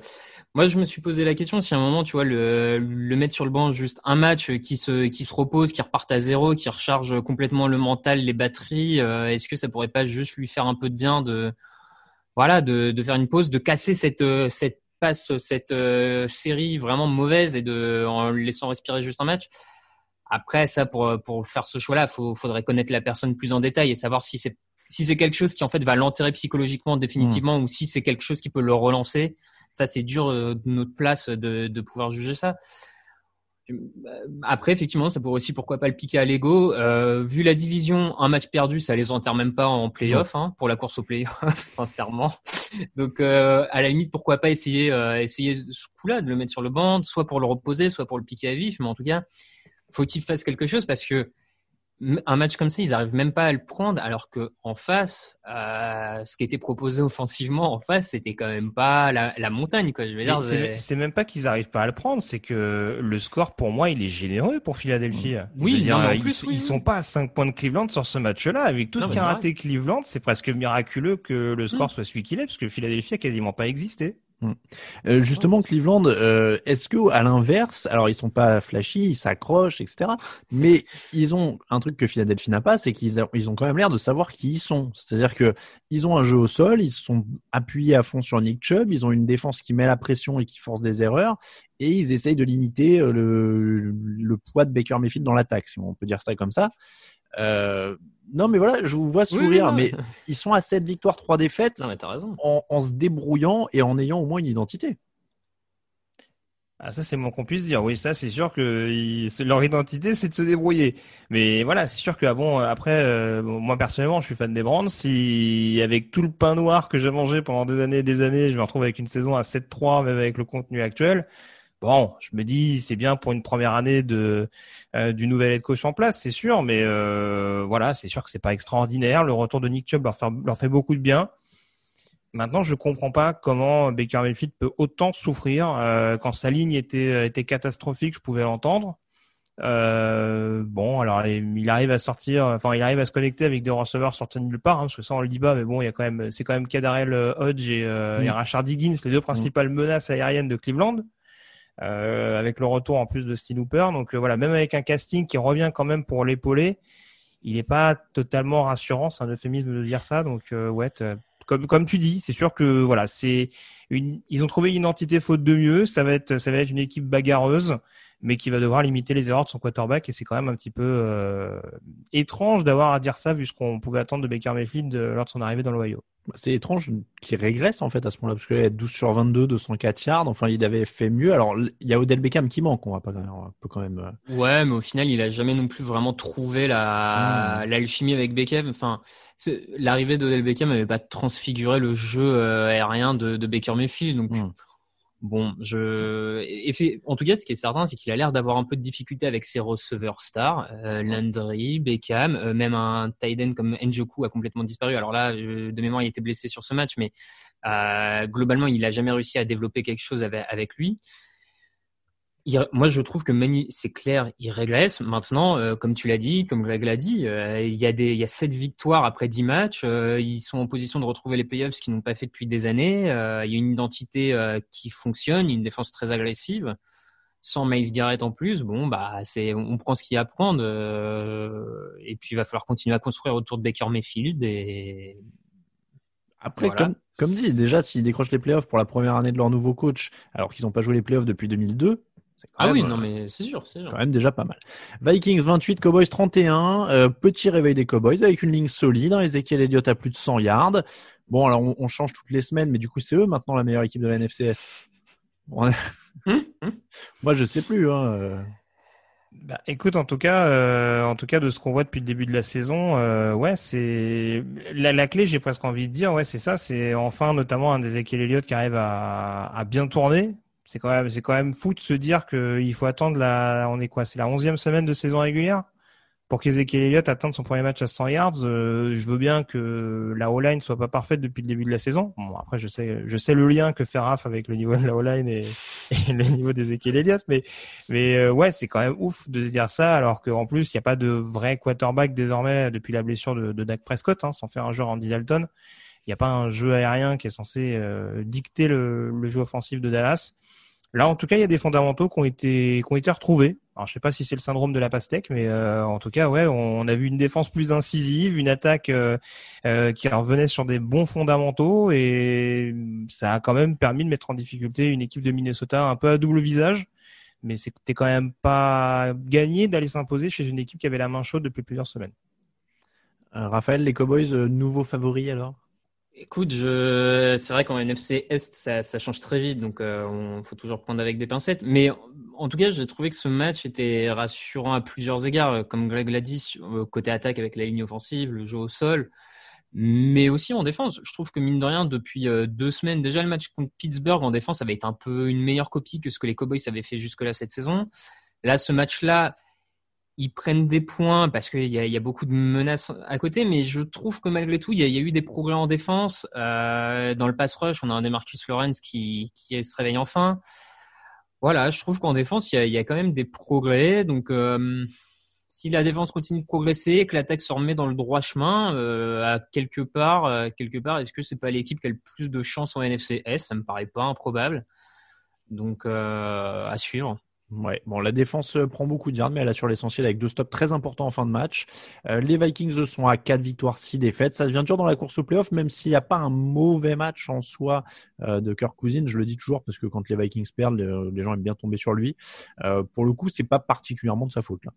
[SPEAKER 5] moi, je me suis posé la question si à un moment, tu vois, le, le mettre sur le banc juste un match qui se, qui se repose, qui reparte à zéro, qui recharge complètement le mental, les batteries, euh, est-ce que ça pourrait pas juste lui faire un peu de bien de, voilà, de, de faire une pause, de casser cette, cette passe, cette série vraiment mauvaise et de, en laissant respirer juste un match? Après, ça, pour, pour faire ce choix-là, il faudrait connaître la personne plus en détail et savoir si c'est si c'est quelque chose qui en fait va l'enterrer psychologiquement définitivement ou si c'est quelque chose qui peut le relancer, ça c'est dur euh, de notre place de, de pouvoir juger ça. Euh, après, effectivement, ça pourrait aussi, pourquoi pas, le piquer à l'ego. Euh, vu la division, un match perdu, ça les enterre même pas en playoff, hein, pour la course au playoff, sincèrement. Donc, euh, à la limite, pourquoi pas essayer, euh, essayer ce coup-là, de le mettre sur le banc, soit pour le reposer, soit pour le piquer à vif. Mais en tout cas, faut qu'il fasse quelque chose parce que un match comme ça, ils arrivent même pas à le prendre, alors que en face, euh, ce qui était proposé offensivement en face, c'était quand même pas la, la montagne, quoi. Je veux dire,
[SPEAKER 6] c'est même pas qu'ils arrivent pas à le prendre, c'est que le score pour moi, il est généreux pour Philadelphie.
[SPEAKER 5] Oui,
[SPEAKER 6] dire,
[SPEAKER 5] non,
[SPEAKER 6] ils,
[SPEAKER 5] plus,
[SPEAKER 6] ils sont pas à 5 points de Cleveland sur ce match-là. Avec tout
[SPEAKER 5] Non,
[SPEAKER 6] ce qu'a raté Cleveland, c'est presque miraculeux que le score
[SPEAKER 5] Mm.
[SPEAKER 6] soit celui qu'il est, parce que Philadelphie a quasiment pas existé.
[SPEAKER 4] Euh, justement, Cleveland, euh, est-ce que à l'inverse, alors ils sont pas flashy, ils s'accrochent, etc. Mais ils ont un truc que Philadelphie n'a pas, c'est qu'ils a- ils ont quand même l'air de savoir qui ils sont. C'est-à-dire que ils ont un jeu au sol, ils sont appuyés à fond sur Nick Chubb, ils ont une défense qui met la pression et qui force des erreurs, et ils essayent de limiter euh, le, le poids de Baker Mayfield dans l'attaque, si on peut dire ça comme ça. Euh, non, mais voilà, je vous vois
[SPEAKER 5] Oui,
[SPEAKER 4] sourire, mais ils sont à 7 victoires, 3 défaites
[SPEAKER 5] Non, mais t'as raison.
[SPEAKER 4] en, en se débrouillant et en ayant au moins une identité.
[SPEAKER 6] Ah, ça, c'est mon qu'on puisse dire. Oui, ça, c'est sûr que ils- leur identité, c'est de se débrouiller. Mais voilà, c'est sûr que, ah bon, après, euh, moi, personnellement, je suis fan des Brands. Si, avec tout le pain noir que j'ai mangé pendant des années et des années, je me retrouve avec une saison à 7-3, même avec le contenu actuel, bon, je me dis, c'est bien pour une première année de, euh, du nouvel head coach en place, c'est sûr. Mais, euh, voilà, c'est sûr que c'est pas extraordinaire. Le retour de Nick Chubb leur fait, leur fait beaucoup de bien. Maintenant, je comprends pas comment Baker Mayfield peut autant souffrir. Euh, quand sa ligne était, était catastrophique, je pouvais l'entendre. Euh, bon, alors il arrive à sortir, enfin il arrive à se connecter avec des receveurs sortis de nulle part, hein, parce que ça on le dit pas, mais bon, il y a quand même, c'est quand même Kadarel Hodge et, euh, et. Rashard Higgins, les deux principales menaces aériennes de Cleveland, euh, avec le retour en plus de Steve Hooper. Donc euh, voilà, même avec un casting qui revient quand même pour l'épauler, il n'est pas totalement rassurant, c'est un euphémisme de dire ça. Donc euh, ouais, comme comme tu dis, c'est sûr que voilà, c'est une, ils ont trouvé une identité faute de mieux. Ça va être, ça va être une équipe bagarreuse, mais qui va devoir limiter les erreurs de son quarterback. Et c'est quand même un petit peu euh, étrange d'avoir à dire ça vu ce qu'on pouvait attendre de Baker Mayfield euh, lors de son arrivée dans l'Ohio.
[SPEAKER 4] C'est étrange qu'il régresse en fait à ce moment-là, parce qu'il est 12 sur 22, 204 yards. Enfin, il avait fait mieux. Alors, il y a Odell Beckham qui manque. On va pas, on peut quand même. euh,
[SPEAKER 5] Ouais, mais au final, il a jamais non plus vraiment trouvé la l'alchimie avec Beckham. Enfin, l'arrivée d'Odell Beckham n'avait pas transfiguré le jeu aérien de, de Baker Mayfield. Donc,
[SPEAKER 4] Mm.
[SPEAKER 5] Bon, je, en tout cas, ce qui est certain, c'est qu'il a l'air d'avoir un peu de difficulté avec ses receveurs stars, euh, Landry, Beckham, euh, même un end comme Njoku a complètement disparu. Alors là, euh, de mémoire, il était blessé sur ce match, mais globalement, il a jamais réussi à développer quelque chose avec, avec lui. Il- moi, je trouve que Mani, c'est clair, il régresse. Maintenant, euh, comme tu l'as dit, comme Greg l'a dit, euh, il y a des, il y a sept victoires après dix matchs. euh, ils sont en position de retrouver les playoffs, ce qu'ils n'ont pas fait depuis des années. Il y a une identité qui fonctionne, une défense très agressive, sans Miles Garrett en plus. Bon, bah, c'est, on prend ce qu'il y a à prendre. et puis, il va falloir continuer à construire autour de Baker Mayfield. Et
[SPEAKER 4] Après,
[SPEAKER 5] Voilà.
[SPEAKER 4] comme, comme dit, déjà, s'ils décrochent les playoffs pour la première année de leur nouveau coach, alors qu'ils n'ont pas joué les playoffs depuis 2002, c'est quand
[SPEAKER 5] ah
[SPEAKER 4] même,
[SPEAKER 5] oui,
[SPEAKER 4] euh,
[SPEAKER 5] non, mais c'est sûr, c'est sûr.
[SPEAKER 4] quand même déjà pas mal. Vikings 28, Cowboys 31. euh, petit réveil des Cowboys avec une ligne solide. hein, Ezekiel Elliott a plus de 100 yards. Bon, alors on, on change toutes les semaines, mais du coup, c'est eux maintenant la meilleure équipe de la NFC Est. Bon,
[SPEAKER 5] Hum, hum.
[SPEAKER 4] Moi, je sais plus. Hein. euh.
[SPEAKER 6] Bah, écoute, en tout cas, euh, en tout cas, de ce qu'on voit depuis le début de la saison, euh, ouais, c'est la, la clé. J'ai presque envie de dire, ouais, c'est ça. C'est enfin notamment un des Ezekiel Elliott qui arrive à, à bien tourner. C'est quand même, c'est quand même fou de se dire qu'il faut attendre la, on est quoi, c'est la onzième semaine de saison régulière? pour qu'Ezekiel Elliott atteigne son premier match à 100 yards, euh, je veux bien que la O-line soit pas parfaite depuis le début de la saison. Bon, après, je sais, je sais le lien que fait Raph avec le niveau de la O-line et, le niveau d'Ezekiel Elliott, mais, mais euh, ouais, c'est quand même ouf de se dire ça, alors qu'en plus, il n'y a pas de vrai quarterback désormais depuis la blessure de, de Dak Prescott, hein, sans faire un joueur Andy Dalton. Il n'y a pas un jeu aérien qui est censé euh, dicter le, le jeu offensif de Dallas. Là, en tout cas, il y a des fondamentaux qui ont été, qui ont été retrouvés. Alors, je sais pas si c'est le syndrome de la pastèque, mais euh, en tout cas, ouais, on, a vu une défense plus incisive, une attaque euh, euh, qui revenait sur des bons fondamentaux, et ça a quand même permis de mettre en difficulté une équipe de Minnesota un peu à double visage. Mais c'était quand même pas gagné d'aller s'imposer chez une équipe qui avait la main chaude depuis plusieurs semaines.
[SPEAKER 4] Raphaël, les Cowboys, nouveau favori alors?
[SPEAKER 5] Écoute, c'est vrai qu'en NFC Est, ça, change très vite, donc euh, on faut toujours prendre avec des pincettes. Mais en tout cas, j'ai trouvé que ce match était rassurant à plusieurs égards, comme Greg l'a dit, côté attaque avec la ligne offensive, le jeu au sol, mais aussi en défense. Je trouve que mine de rien, depuis euh, deux semaines, déjà le match contre Pittsburgh en défense avait été un peu une meilleure copie que ce que les Cowboys avaient fait jusque-là cette saison. Là, ce match-là, ils prennent des points parce qu'il y a, beaucoup de menaces à côté, mais je trouve que malgré tout, il y a, eu des progrès en défense. Euh, dans le pass rush, on a un des Marcus Lawrence qui, qui se réveille enfin. Voilà, je trouve qu'en défense, il y, a, quand même des progrès. Donc, euh, si la défense continue de progresser, que l'attaque se remet dans le droit chemin, euh, à quelque part, euh, quelque part, est-ce que c'est pas l'équipe qui a le plus de chance en NFC S? Ça me paraît pas improbable. Donc, euh, à suivre.
[SPEAKER 4] Ouais, bon, la défense euh, prend beaucoup de yards, mais elle assure l'essentiel avec deux stops très importants en fin de match. Euh, les Vikings sont à 4 victoires, 6 défaites. Ça devient dur dans la course au playoff, même s'il n'y a pas un mauvais match en soi euh, de Kirk Cousins. Je le dis toujours parce que quand les Vikings perdent, les, gens aiment bien tomber sur lui. pour le coup, c'est pas particulièrement de sa faute là.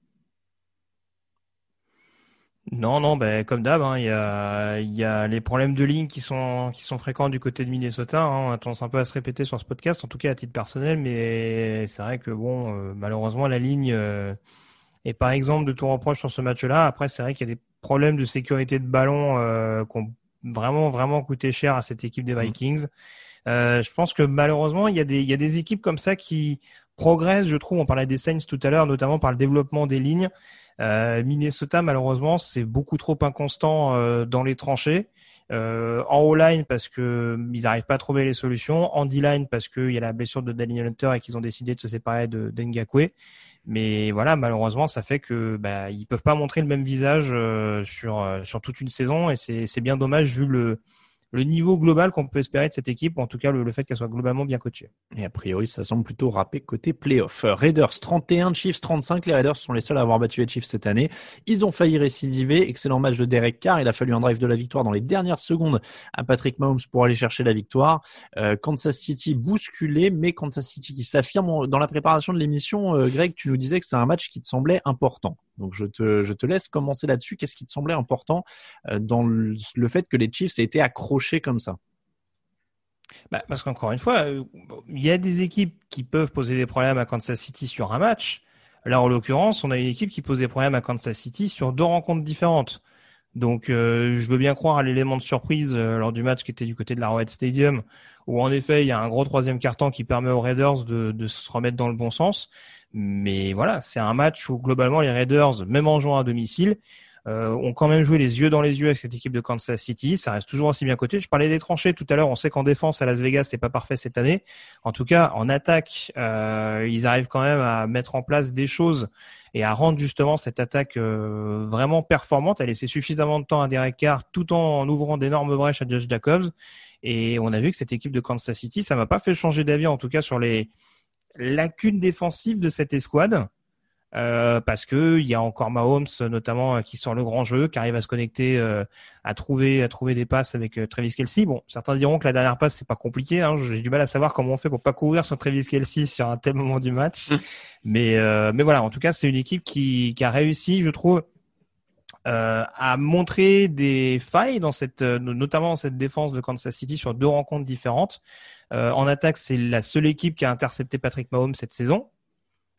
[SPEAKER 6] Non, non, ben comme d'hab, hein, il y, a, y a les problèmes de ligne qui sont qui sont fréquents du côté de Minnesota. Hein, on a tendance un peu à se répéter sur ce podcast, en tout cas à titre personnel, mais c'est vrai que bon, euh, malheureusement la ligne euh, est par exemple de tout reproche sur ce match-là. Après, c'est vrai qu'il y a des problèmes de sécurité de ballon euh, qui ont vraiment vraiment coûté cher à cette équipe des mmh. Vikings. Euh, je pense que malheureusement, il y a des il y a des équipes comme ça qui progressent, je trouve. On parlait des Saints tout à l'heure, notamment par le développement des lignes. Euh, Minnesota, malheureusement, c'est beaucoup trop inconstant euh, dans les tranchées. Euh, en O-line parce que ils n'arrivent pas à trouver les solutions. En D-line parce qu'il y a la blessure de Daniel Hunter et qu'ils ont décidé de se séparer de d'Engakwe. Mais voilà, malheureusement, ça fait que bah, ils peuvent pas montrer le même visage sur sur toute une saison et c'est c'est bien dommage vu le le niveau global qu'on peut espérer de cette équipe, ou en tout cas le, fait qu'elle soit globalement bien coachée.
[SPEAKER 4] Et a priori, ça semble plutôt râpé côté playoff. Raiders 31, Chiefs 35. Les Raiders sont les seuls à avoir battu les Chiefs cette année. Ils ont failli récidiver. Excellent match de Derek Carr. Il a fallu un drive de la victoire dans les dernières secondes à Patrick Mahomes pour aller chercher la victoire. Euh, Kansas City bousculé, mais Kansas City qui s'affirme dans la préparation de l'émission. Euh, Greg, tu nous disais que c'est un match qui te semblait important. Donc je te, je te laisse commencer là-dessus. Qu'est-ce qui te semblait important euh, dans le, fait que les Chiefs aient été accrochés comme ça?
[SPEAKER 6] Bah, Parce qu'encore une fois, euh, il y a des équipes qui peuvent poser des problèmes à Kansas City sur un match. Là, en l'occurrence, on a une équipe qui pose des problèmes à Kansas City sur deux rencontres différentes. Donc, euh, je veux bien croire à l'élément de surprise lors du match qui était du côté de la Red Stadium, où en effet, il y a un gros troisième carton qui permet aux Raiders de, de se remettre dans le bon sens. Mais voilà, c'est un match où globalement les Raiders, même en jouant à domicile, euh, ont quand même joué les yeux dans les yeux avec cette équipe de Kansas City. Ça reste toujours aussi bien coté. Je parlais des tranchées tout à l'heure. On sait qu'en défense à Las Vegas, c'est pas parfait cette année. En tout cas, en attaque, euh, ils arrivent quand même à mettre en place des choses et à rendre justement cette attaque euh, vraiment performante, à laisser suffisamment de temps à Derek Carr tout en ouvrant d'énormes brèches à Josh Jacobs. Et on a vu que cette équipe de Kansas City, ça m'a pas fait changer d'avis en tout cas sur les lacune défensive de cette escouade. Euh, parce que il y a encore Mahomes notamment euh, qui sort le grand jeu, qui arrive à se connecter, euh, à trouver, à trouver des passes avec Travis Kelsey. Bon, certains diront que la dernière passe c'est pas compliqué. Hein. J'ai du mal à savoir comment on fait pour pas courir sur Travis Kelsey sur un tel moment du match. Hum. Mais mais voilà, en tout cas c'est une équipe qui, qui a réussi, je trouve, à montrer des failles dans cette, notamment dans cette défense de Kansas City sur deux rencontres différentes. Euh, en attaque, c'est la seule équipe qui a intercepté Patrick Mahomes cette saison.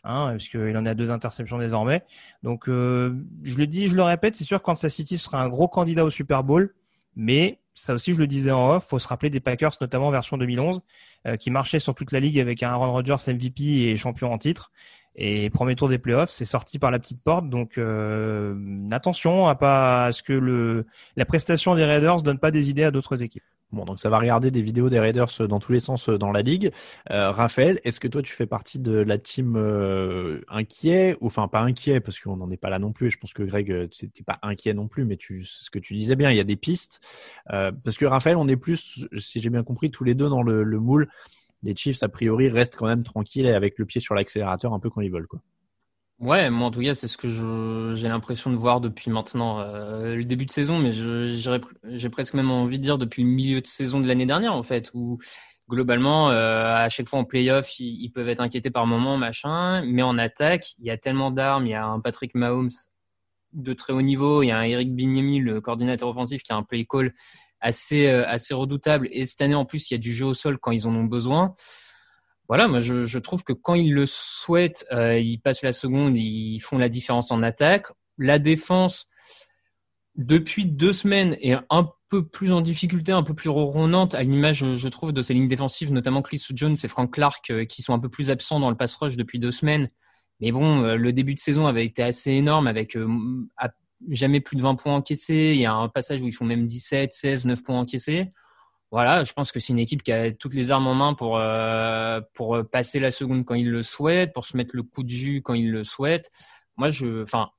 [SPEAKER 6] Hein, puisqu'il en a deux interceptions désormais. Donc, euh, je le dis, je le répète, c'est sûr Kansas City sera un gros candidat au Super Bowl. Mais ça aussi, je le disais en off, faut se rappeler des Packers, notamment version 2011, euh, qui marchaient sur toute la ligue avec un Aaron Rodgers MVP et champion en titre. Et premier tour des playoffs, c'est sorti par la petite porte. Donc euh, attention à pas à ce que le la prestation des Raiders donne pas des idées à d'autres équipes.
[SPEAKER 4] Bon, donc ça va regarder des vidéos des Raiders dans tous les sens dans la ligue. Euh, Raphaël, est-ce que toi tu fais partie de la team euh, inquiet, ou enfin pas inquiet parce qu'on n'en est pas là non plus. Et je pense que Greg, tu n'es pas inquiet non plus, mais tu, ce que tu disais bien, il y a des pistes. Euh, parce que Raphaël, on est plus, si j'ai bien compris, tous les deux dans le, le moule les Chiefs, a priori, restent quand même tranquilles et avec le pied sur l'accélérateur un peu quand ils veulent. Quoi.
[SPEAKER 5] Ouais, moi en tout cas, c'est ce que j'ai l'impression de voir depuis maintenant euh, le début de saison, mais j'ai presque même envie de dire depuis le milieu de saison de l'année dernière, en fait, où globalement, euh, à chaque fois en playoff, ils, ils, peuvent être inquiétés par moment, machin, mais en attaque, il y a tellement d'armes, il y a un Patrick Mahomes de très haut niveau, il y a un Eric Bignemi, le coordinateur offensif, qui a un play call assez euh, assez redoutable. Et cette année en plus, il y a du jeu au sol quand ils en ont besoin. Voilà, moi je, trouve que quand ils le souhaitent, euh, ils passent la seconde, ils font la différence en attaque. La défense, depuis deux semaines, est un peu plus en difficulté, un peu plus ronronante, à l'image, je trouve, de ces lignes défensives, notamment Chris Jones et Frank Clark, euh, qui sont un peu plus absents dans le pass rush depuis deux semaines. Mais bon, le début de saison avait été assez énorme avec jamais plus de 20 points encaissés. Il y a un passage où ils font même 17, 16, 9 points encaissés. Voilà, je pense que c'est une équipe qui a toutes les armes en main pour euh, pour passer la seconde quand il le souhaite, pour se mettre le coup de jus quand il le souhaite. Moi, je, enfin,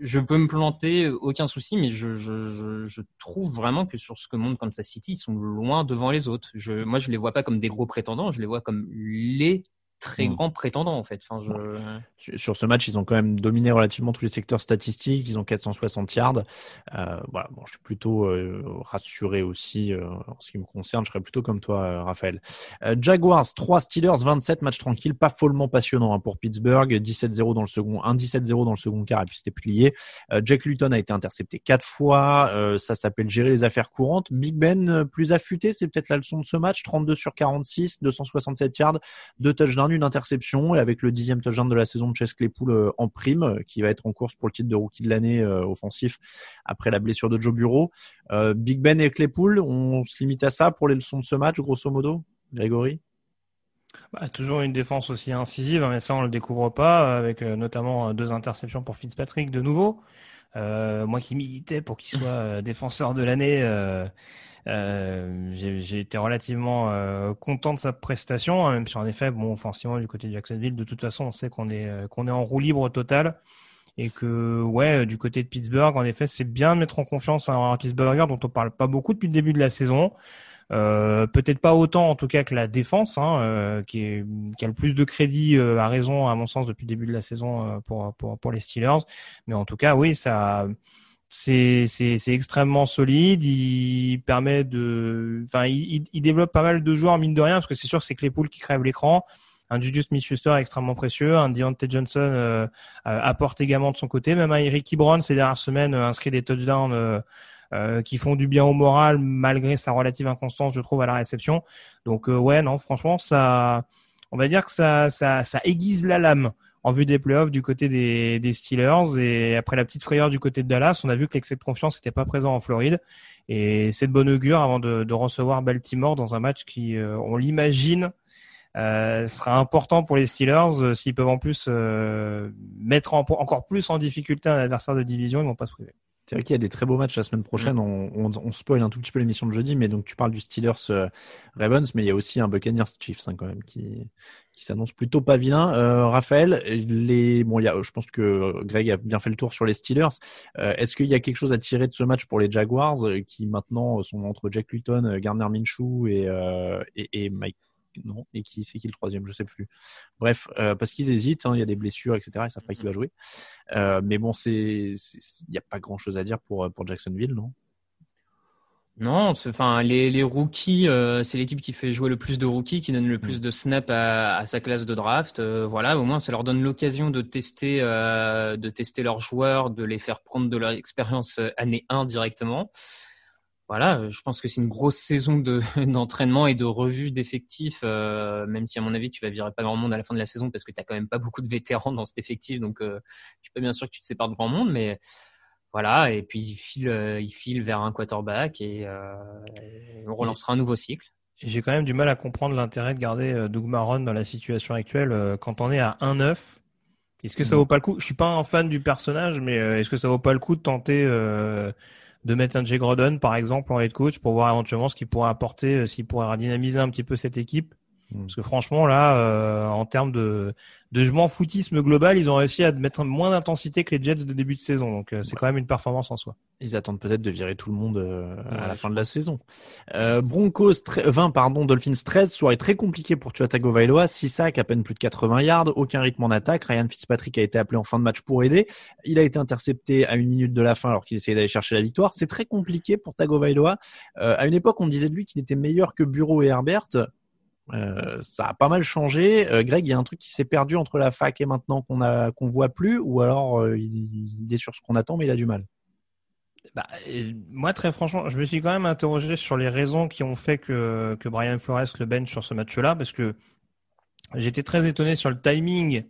[SPEAKER 5] je peux me planter, aucun souci, mais je, je, je, trouve vraiment que sur ce que montre Kansas City, ils sont loin devant les autres. Je, moi, je les vois pas comme des gros prétendants, je les vois comme les très mmh. grand prétendant en fait. Enfin,
[SPEAKER 4] je... Sur ce match, ils ont quand même dominé relativement tous les secteurs statistiques. Ils ont 460 yards. Euh, voilà, bon, je suis plutôt euh, rassuré aussi euh, en ce qui me concerne. Je serais plutôt comme toi, Raphaël. Jaguars 3 Steelers 27 match tranquille, pas follement passionnant hein, pour Pittsburgh. 17-0 dans le second, 1 17-0 dans le second quart et puis c'était plié. Jack Luton a été intercepté quatre fois. ça s'appelle gérer les affaires courantes. Big Ben plus affûté, c'est peut-être la leçon de ce match. 32 sur 46, 267 yards, deux touchdowns une interception et avec le dixième touchdown de la saison de Chess Claypool euh, en prime, euh, qui va être en course pour le titre de rookie de l'année euh, offensif après la blessure de Joe Bureau. Big Ben et Claypool, on se limite à ça pour les leçons de ce match, grosso modo, Grégory?
[SPEAKER 6] Bah, toujours une défense aussi incisive, hein, mais ça on le découvre pas, avec notamment deux interceptions pour Fitzpatrick de nouveau. Moi qui militais pour qu'il soit défenseur de l'année, euh, j'ai été relativement euh, content de sa prestation, hein, même si en effet, bon, offensivement du côté de Jacksonville, de toute façon, on sait qu'on est euh, qu'on est en roue libre totale et que ouais, du côté de Pittsburgh, en effet, c'est bien de mettre en confiance un Pittsburgher dont on parle pas beaucoup depuis le début de la saison. Euh, peut-être pas autant en tout cas que la défense, hein, euh, qui, est, qui a le plus de crédit euh, à raison à mon sens depuis le début de la saison pour, pour, pour les Steelers. Mais en tout cas, oui, ça c'est extrêmement solide. Il permet de, enfin, il, il, développe pas mal de joueurs mine de rien parce que c'est sûr que c'est Claypool qui crève l'écran. Un Juju Smith-Schuster extrêmement précieux, un Deontay Johnson euh, apporte également de son côté. Même un Eric Brown ces dernières semaines euh, inscrit des touchdowns euh, euh, qui font du bien au moral malgré sa relative inconstance, je trouve, à la réception. Donc ouais, non, franchement, ça, on va dire que ça, ça, ça aiguise la lame en vue des playoffs du côté des, des, Steelers. Et après la petite frayeur du côté de Dallas, on a vu que l'excès de confiance n'était pas présent en Floride. Et c'est de bonne augure avant de, de, recevoir Baltimore dans un match qui, euh, on l'imagine, euh, sera important pour les Steelers. Euh, s'ils peuvent en plus euh, mettre encore plus en difficulté un adversaire de division, ils vont pas se priver.
[SPEAKER 4] C'est vrai qu'il y a des très beaux matchs la semaine prochaine. Mm. On, on, on, spoil un tout petit peu l'émission de jeudi, mais donc tu parles du Steelers euh, Ravens, mais il y a aussi un Buccaneers Chiefs hein, quand même qui qui s'annonce plutôt pas vilain. Euh, Raphaël, les bon, il y a, je pense que Greg a bien fait le tour sur les Steelers. Euh, Est-ce qu'il y a quelque chose à tirer de ce match pour les Jaguars euh, qui maintenant sont entre Jack Luton, euh, Gardner Minshew et, et, et Mike non, et qui c'est qui le troisième, je sais plus. Bref, euh, parce qu'ils hésitent, hein, il y a des blessures, etc. Ils savent pas qui va jouer. Euh, mais bon, c'est, il n'y a pas grand chose à dire pour pour Jacksonville, non?
[SPEAKER 5] Non, enfin les, les rookies, euh, c'est l'équipe qui fait jouer le plus de rookies, qui donne le plus mm. de snaps à, à sa classe de draft. voilà, au moins ça leur donne l'occasion de tester, de tester leurs joueurs, de les faire prendre de leur expérience année 1 directement voilà, euh, je pense que c'est une grosse saison de, d'entraînement et de revue d'effectifs, euh, même si à mon avis tu vas virer pas grand monde à la fin de la saison parce que tu as quand même pas beaucoup de vétérans dans cet effectif, donc euh, tu peux bien sûr que tu te sépares de grand monde, mais voilà, et puis il file, il file vers un quarterback et, on relancera un nouveau cycle.
[SPEAKER 6] J'ai quand même du mal à comprendre l'intérêt de garder Doug Maron dans la situation actuelle quand on est à 1-9. Est-ce que ça mm. vaut pas le coup? Je suis pas un fan du personnage, mais est-ce que ça vaut pas le coup de tenter de mettre un Jay Grodon par exemple en head coach pour voir éventuellement ce qu'il pourrait apporter, s'il pourrait dynamiser un petit peu cette équipe. Parce que franchement, là, euh, en termes de, de je m'en foutisme global, ils ont réussi à mettre moins d'intensité que les Jets de début de saison. Donc, euh, c'est quand même une performance en soi.
[SPEAKER 4] Ils attendent peut-être de virer tout le monde euh, à la fin de la saison. Broncos 20, pardon, Dolphins 13, soirée très compliquée pour Tua Tagovailoa. 6 sacs, à peine plus de 80 yards, aucun rythme en attaque. Ryan Fitzpatrick a été appelé en fin de match pour aider. Il a été intercepté à une minute de la fin alors qu'il essayait d'aller chercher la victoire. C'est très compliqué pour Tagovailoa. à une époque, on disait de lui qu'il était meilleur que Bureau et Herbert. Euh, ça a pas mal changé. Euh, Greg, il y a un truc qui s'est perdu entre la fac et maintenant qu'on a qu'on voit plus, ou alors euh, il, est sur ce qu'on attend, mais il a du mal?
[SPEAKER 6] Bah, moi, très franchement, je me suis quand même interrogé sur les raisons qui ont fait que, que Brian Flores le bench sur ce match-là, parce que j'étais très étonné sur le timing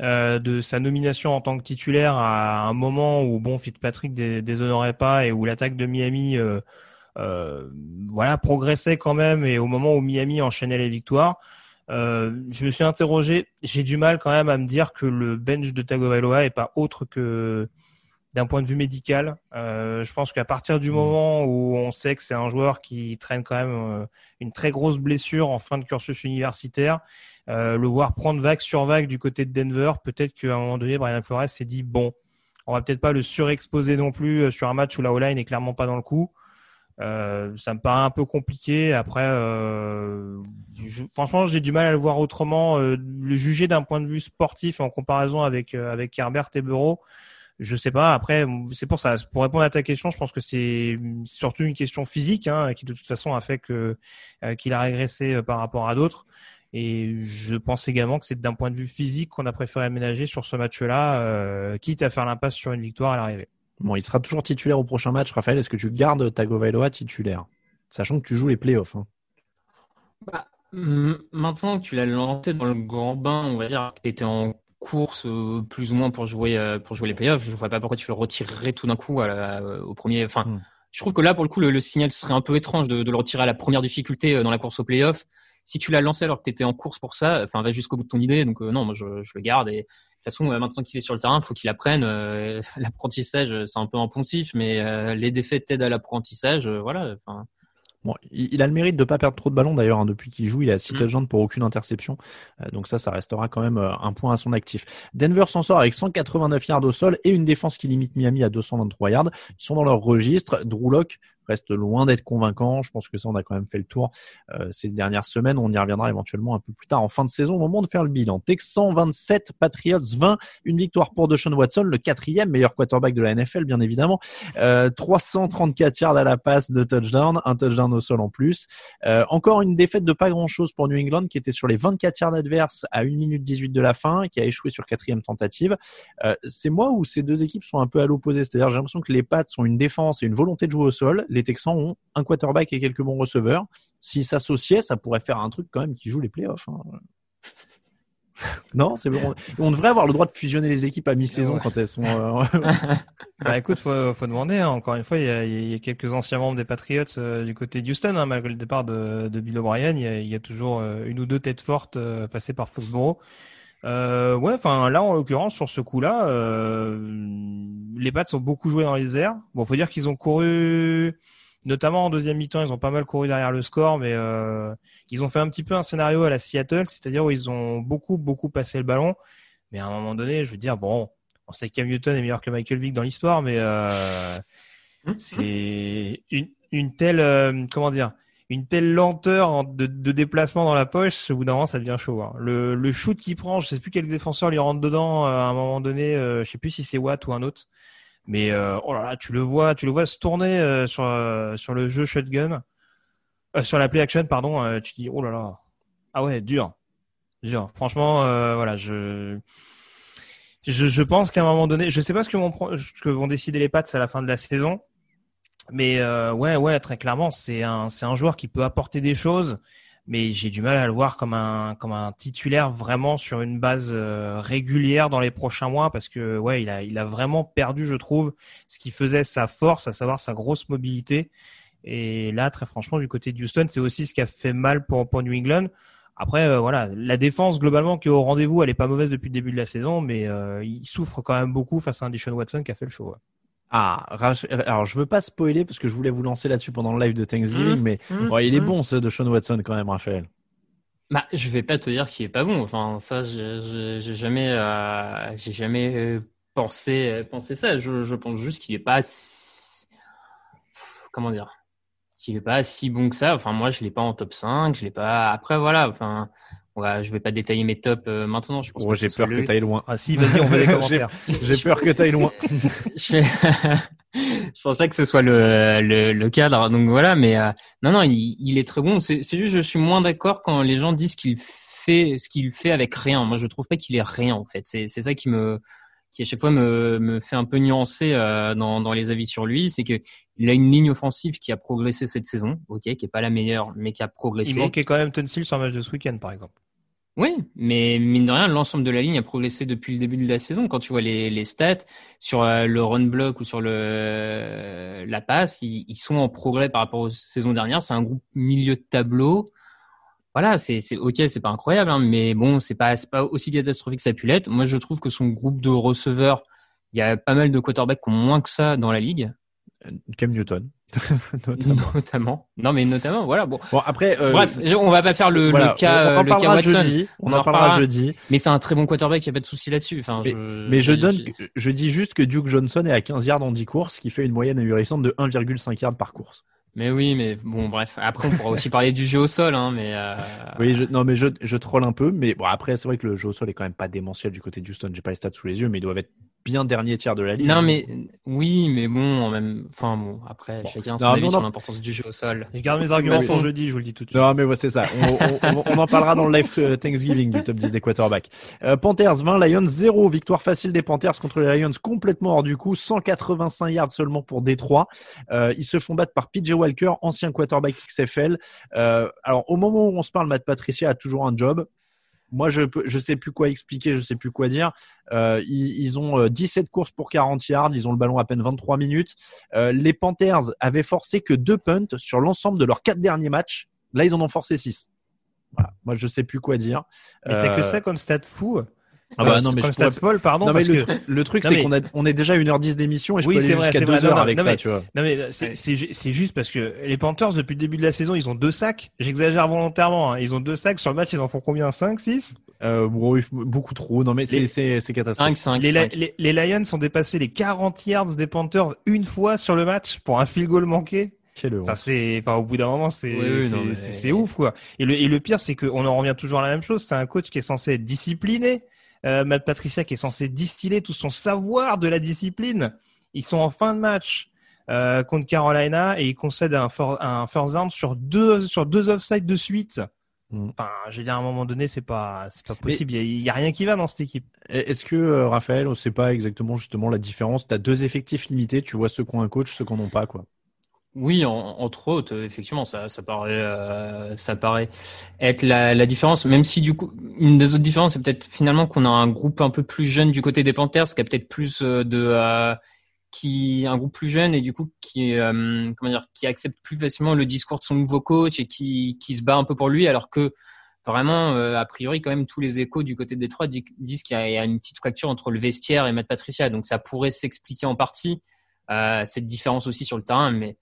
[SPEAKER 6] de sa nomination en tant que titulaire à un moment où bon Fitzpatrick déshonorait pas et où l'attaque de Miami voilà, progressait quand même et au moment où Miami enchaînait les victoires, euh, je me suis interrogé. J'ai du mal quand même à me dire que le bench de Tagovailoa est pas autre que d'un point de vue médical. Euh, je pense qu'à partir du mmh. moment où on sait que c'est un joueur qui traîne quand même une très grosse blessure en fin de cursus universitaire, le voir prendre vague sur vague du côté de Denver, peut-être qu'à un moment donné, Brian Flores s'est dit bon, on va peut-être pas le surexposer non plus sur un match où la O-line est clairement pas dans le coup. Euh, ça me paraît un peu compliqué. Après, euh, franchement, j'ai du mal à le voir autrement. Euh, le juger d'un point de vue sportif en comparaison avec avec Herbert et Bureau, je sais pas. Après, c'est pour ça. Pour répondre à ta question, je pense que c'est surtout une question physique hein, qui de toute façon a fait que qu'il a régressé par rapport à d'autres. Et je pense également que c'est d'un point de vue physique qu'on a préféré aménager sur ce match-là, quitte à faire l'impasse sur une victoire à l'arrivée.
[SPEAKER 4] Bon, il sera toujours titulaire au prochain match. Raphaël, est-ce que tu gardes Tagovailoa titulaire Sachant que tu joues les playoffs. Hein?
[SPEAKER 5] Bah, maintenant que tu l'as lancé dans le grand bain, on va dire que tu étais en course euh, plus ou moins pour jouer, euh, pour jouer les playoffs, je ne vois pas pourquoi tu le retirerais tout d'un coup au premier. Enfin, hmm. Je trouve que là, pour le coup, le, signal serait un peu étrange de, le retirer à la première difficulté euh, dans la course aux playoffs. Si tu l'as lancé alors que tu étais en course pour ça, enfin, va jusqu'au bout de ton idée. Donc, non, moi, je, je le garde. Et toute façon, euh, maintenant qu'il est sur le terrain, il faut qu'il apprenne. Euh, l'apprentissage, euh, c'est un peu un pontif, mais les défaites t'aident à l'apprentissage. voilà.
[SPEAKER 4] Bon, il, a le mérite de pas perdre trop de ballons d'ailleurs. Hein. depuis qu'il joue, il a 6 mm. touchdowns pour aucune interception. donc ça, ça restera quand même un point à son actif. Denver s'en sort avec 189 yards au sol et une défense qui limite Miami à 223 yards. Ils sont dans leur registre. Drew Locke reste loin d'être convaincant. Je pense que ça, on a quand même fait le tour euh, ces dernières semaines. On y reviendra éventuellement un peu plus tard en fin de saison au moment de faire le bilan. Texan 27, Patriots 20, une victoire pour Deshaun Watson, le quatrième meilleur quarterback de la NFL, bien évidemment. Euh, 334 yards à la passe de touchdown, un touchdown au sol en plus. Euh, encore une défaite de pas grand-chose pour New England qui était sur les 24 yards adverses à 1 minute 18 de la fin, qui a échoué sur quatrième tentative. Euh, c'est moi où ces deux équipes sont un peu à l'opposé? C'est-à-dire j'ai l'impression que les Pats sont une défense et une volonté de jouer au sol Texans ont un quarterback et quelques bons receveurs. S'ils s'associaient, ça pourrait faire un truc quand même qui joue les playoffs. Hein. non, c'est bon. On devrait avoir le droit de fusionner les équipes à mi-saison quand elles sont. Euh,
[SPEAKER 6] bah écoute, faut, faut demander. Hein. Encore une fois, il y, a, quelques anciens membres des Patriots euh, du côté d'Houston, hein, malgré le départ de, Bill O'Brien. Il y, a, toujours euh, une ou deux têtes fortes passées par Foxborough. Ouais, enfin là en l'occurrence sur ce coup-là, les Pats ont beaucoup joué dans les airs. Bon, faut dire qu'ils ont couru Notamment en deuxième mi-temps, ils ont pas mal couru derrière le score, mais euh, ils ont fait un petit peu un scénario à la Seattle, c'est-à-dire où ils ont beaucoup, beaucoup passé le ballon. Mais à un moment donné, je veux dire, bon, on sait que Cam Newton est meilleur que Michael Vick dans l'histoire, mais euh, c'est une, une, telle, euh, comment dire, une telle lenteur de, de, déplacement dans la poche, au bout d'un moment, ça devient chaud. Hein. Le, le shoot qu'il prend, je sais plus quel défenseur lui rentre dedans euh, à un moment donné, euh, je sais plus si c'est Watt ou un autre. Mais euh, oh là là, tu le vois, tu le vois se tourner euh, sur euh, sur le jeu shotgun, sur la play action, pardon. tu te dis oh là là, ah ouais, dur, dur. Franchement, voilà, je je, je pense qu'à un moment donné, je sais pas ce que vont ce que vont décider les Pats à la fin de la saison, mais ouais, ouais, très clairement, c'est un c'est un joueur qui peut apporter des choses, mais j'ai du mal à le voir comme un comme un titulaire vraiment sur une base euh, régulière dans les prochains mois parce que ouais, il a il a vraiment perdu, je trouve, ce qui faisait sa force, à savoir sa grosse mobilité. Et là, très franchement, du côté de Houston, c'est aussi ce qui a fait mal pour pour New England. Après, euh, voilà, la défense globalement qui est au rendez-vous, elle est pas mauvaise depuis le début de la saison, mais euh, il souffre quand même beaucoup face à un Deshaun Watson qui a fait le show.
[SPEAKER 4] Ah, alors je veux pas spoiler parce que je voulais vous lancer là-dessus pendant le live de Thanksgiving, mmh. mais mmh. il est mmh. bon ce de Sean Watson quand même, Raphaël.
[SPEAKER 5] Bah, je vais pas te dire qu'il est pas bon. Enfin, ça, j'ai jamais, euh, j'ai jamais pensé, pensé ça. Je, je pense juste qu'il est pas, si... comment dire, qu'il est pas si bon que ça. Enfin, moi, je l'ai pas en top 5. Je l'ai pas. Après, voilà. Enfin, Ouais, je vais pas détailler mes tops euh, maintenant. Je
[SPEAKER 4] pense ouais, j'ai peur que tu ailles loin.
[SPEAKER 6] Ah si, vas-y, on veut les commentaires.
[SPEAKER 4] j'ai peur que tu ailles loin.
[SPEAKER 5] je, je pense pas que ce soit le, le, le cadre. Donc voilà, mais euh, non, non, il, il, est très bon. C'est juste, je suis moins d'accord quand les gens disent qu'il fait ce qu'il fait avec rien. Moi, je trouve pas qu'il est rien en fait. C'est ça qui me qui à chaque fois me, me fait un peu nuancer euh, dans, dans les avis sur lui, c'est que il a une ligne offensive qui a progressé cette saison, ok, qui est pas la meilleure, mais qui a progressé.
[SPEAKER 6] Il manquait quand même Tunsil sur un match de ce week-end, par exemple.
[SPEAKER 5] Oui, mais mine de rien, l'ensemble de la ligne a progressé depuis le début de la saison. Quand tu vois les, stats sur euh, le run block ou sur le la passe, ils, sont en progrès par rapport aux saisons dernières. C'est un groupe milieu de tableau. Voilà, c'est ok, c'est pas incroyable, hein, mais bon, c'est pas pas aussi catastrophique que ça a pu l'être. Moi, je trouve que son groupe de receveurs, il y a pas mal de quarterbacks qui ont moins que ça dans la ligue.
[SPEAKER 4] Cam Newton.
[SPEAKER 5] notamment. Non, mais notamment, voilà. Bon,
[SPEAKER 4] bon après,
[SPEAKER 5] euh, bref, on va pas faire le, le cas,
[SPEAKER 4] on,
[SPEAKER 5] le cas Watson.
[SPEAKER 4] Jeudi, on, en, parlera, jeudi.
[SPEAKER 5] Mais c'est un très bon quarterback, il y a pas de souci là-dessus. Enfin,
[SPEAKER 4] mais je, mais je donne, je dis juste que Duke Johnson est à 15 yards en 10 courses, qui fait une moyenne ahurissante de 1,5 yards par course.
[SPEAKER 5] Mais oui, mais bon, bref. Après, on pourra aussi parler du jeu au sol, hein, mais. Euh...
[SPEAKER 4] Oui, je, non, mais je, je troll un peu, mais bon, après, c'est vrai que le jeu au sol est quand même pas démentiel du côté de Houston. J'ai pas les stats sous les yeux, mais ils doivent être bien dernier tiers de la ligue.
[SPEAKER 5] Non, mais oui, mais bon, en même, enfin bon, après, chacun son avis sur l'importance du jeu au sol.
[SPEAKER 6] Je garde mes arguments pour jeudi, je vous le dis tout de suite.
[SPEAKER 4] Non, mais ouais, c'est ça. On, on, on, en parlera dans le live euh, Thanksgiving du top 10 des quarterbacks. Euh, Panthers 20, Lions 0. Victoire facile des Panthers contre les Lions complètement hors du coup. 185 yards seulement pour Détroit. Euh, ils se font battre par PJ Walker, ancien quarterback XFL. Euh, alors, au moment où on se parle, Matt Patricia a toujours un job moi je je sais plus quoi expliquer, je sais plus quoi dire. Euh, ils, ils, ont 17 euh, courses pour 40 yards, ils ont le ballon à peine 23 minutes. Euh, les Panthers avaient forcé que deux punts sur l'ensemble de leurs quatre derniers matchs. Là, ils en ont forcé 6. Voilà. Moi, je sais plus quoi dire.
[SPEAKER 6] Mais t'as que ça comme stat fou
[SPEAKER 4] ah bah non mais
[SPEAKER 6] je pourrais... folle pardon non, mais
[SPEAKER 4] le, truc, le truc c'est qu'on on est déjà 1h10 d'émission et je oui, peux aller jusqu'à 2 heures avec ça tu vois.
[SPEAKER 6] Non mais c'est juste parce que les Panthers depuis le début de la saison, ils ont deux sacs. J'exagère volontairement, hein. ils ont deux sacs sur le match, ils en font combien? 5 6
[SPEAKER 4] euh, bon, beaucoup trop. Non mais c'est c'est catastrophique.
[SPEAKER 5] 5, 5,
[SPEAKER 6] les, Les, les, Lions ont dépassé les 40 yards des Panthers une fois sur le match pour un field goal manqué. Enfin, c'est, enfin, au bout d'un moment, c'est, c'est ouf, quoi. Et le, et le pire, c'est qu'on en revient toujours à la même chose. C'est un coach qui est censé être discipliné, euh, Matt Patricia qui est censé distiller tout son savoir de la discipline. Ils sont en fin de match euh, contre Carolina et ils concèdent un, for un first down sur deux sur deux offsides de suite. Mm. Enfin, je veux dire, à un moment donné, c'est pas, c'est pas possible. Il y, a, rien qui va dans cette équipe.
[SPEAKER 4] Est-ce que euh, Raphaël, on sait pas exactement justement la différence? T'as deux effectifs limités. Tu vois ceux qui ont un coach, ceux qui n'en ont pas, quoi.
[SPEAKER 5] Oui, entre autres, effectivement, ça, ça paraît, euh, ça paraît être la, la, différence. Même si du coup, une des autres différences, c'est peut-être finalement qu'on a un groupe un peu plus jeune du côté des Panthers, qui a peut-être plus euh, de, euh, qui un groupe plus jeune et du coup qui, euh, comment dire, qui accepte plus facilement le discours de son nouveau coach et qui, qui se bat un peu pour lui, alors que vraiment, a priori, quand même, tous les échos du côté de Détroit disent qu'il y a une petite fracture entre le vestiaire et Matt Patricia, donc ça pourrait s'expliquer en partie cette différence aussi sur le terrain, mais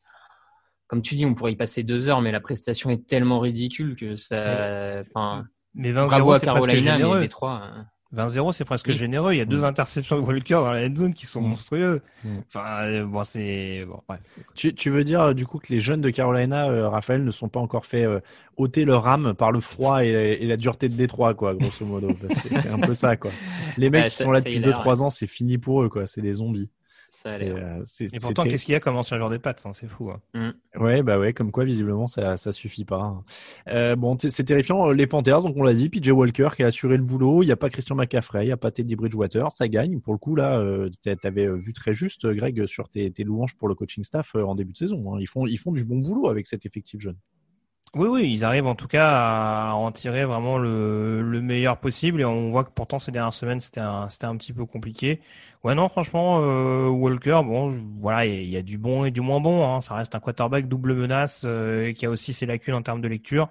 [SPEAKER 5] comme tu dis, on pourrait y passer deux heures, mais la prestation est tellement ridicule que ça. Enfin,
[SPEAKER 6] mais 20 bravo à Carolina, mais les trois. 20-0, c'est presque généreux. Il y a deux interceptions de Walker dans la end zone qui sont monstrueuses. Enfin, euh, bon, c'est bon. Bref.
[SPEAKER 4] Tu, tu, veux dire du coup que les jeunes de Carolina, euh, Raphaël, ne sont pas encore fait euh, ôter leur âme par le froid et, et, la dureté de Détroit, quoi, grosso modo. c'est un peu ça, quoi. Les mecs qui sont là depuis 2-3 ans, c'est fini pour eux, quoi. C'est des zombies.
[SPEAKER 6] Euh, et pourtant, qu'est-ce qu'il y a comme ancien joueur des pattes hein, C'est fou. Hein.
[SPEAKER 4] Mm. Ouais, bah ouais, comme quoi, visiblement, ça, ça suffit pas. Hein. Euh, bon, c'est terrifiant. Les Panthers, donc on l'a dit, PJ Walker qui a assuré le boulot. Il n'y a pas Christian McCaffrey, il n'y a pas Teddy Bridgewater. Ça gagne. Pour le coup, là, euh, tu avais vu très juste, Greg, sur tes, tes louanges pour le coaching staff en début de saison. Hein. Ils font, ils font du bon boulot avec cet effectif jeune.
[SPEAKER 6] Oui, oui, ils arrivent en tout cas à en tirer vraiment le, le meilleur possible et on voit que pourtant ces dernières semaines c'était un, c'était un petit peu compliqué. Ouais, non, franchement, euh, Walker, bon, voilà, il y, a du bon et du moins bon. Hein. Ça reste un quarterback double menace euh, qui a aussi ses lacunes en termes de lecture.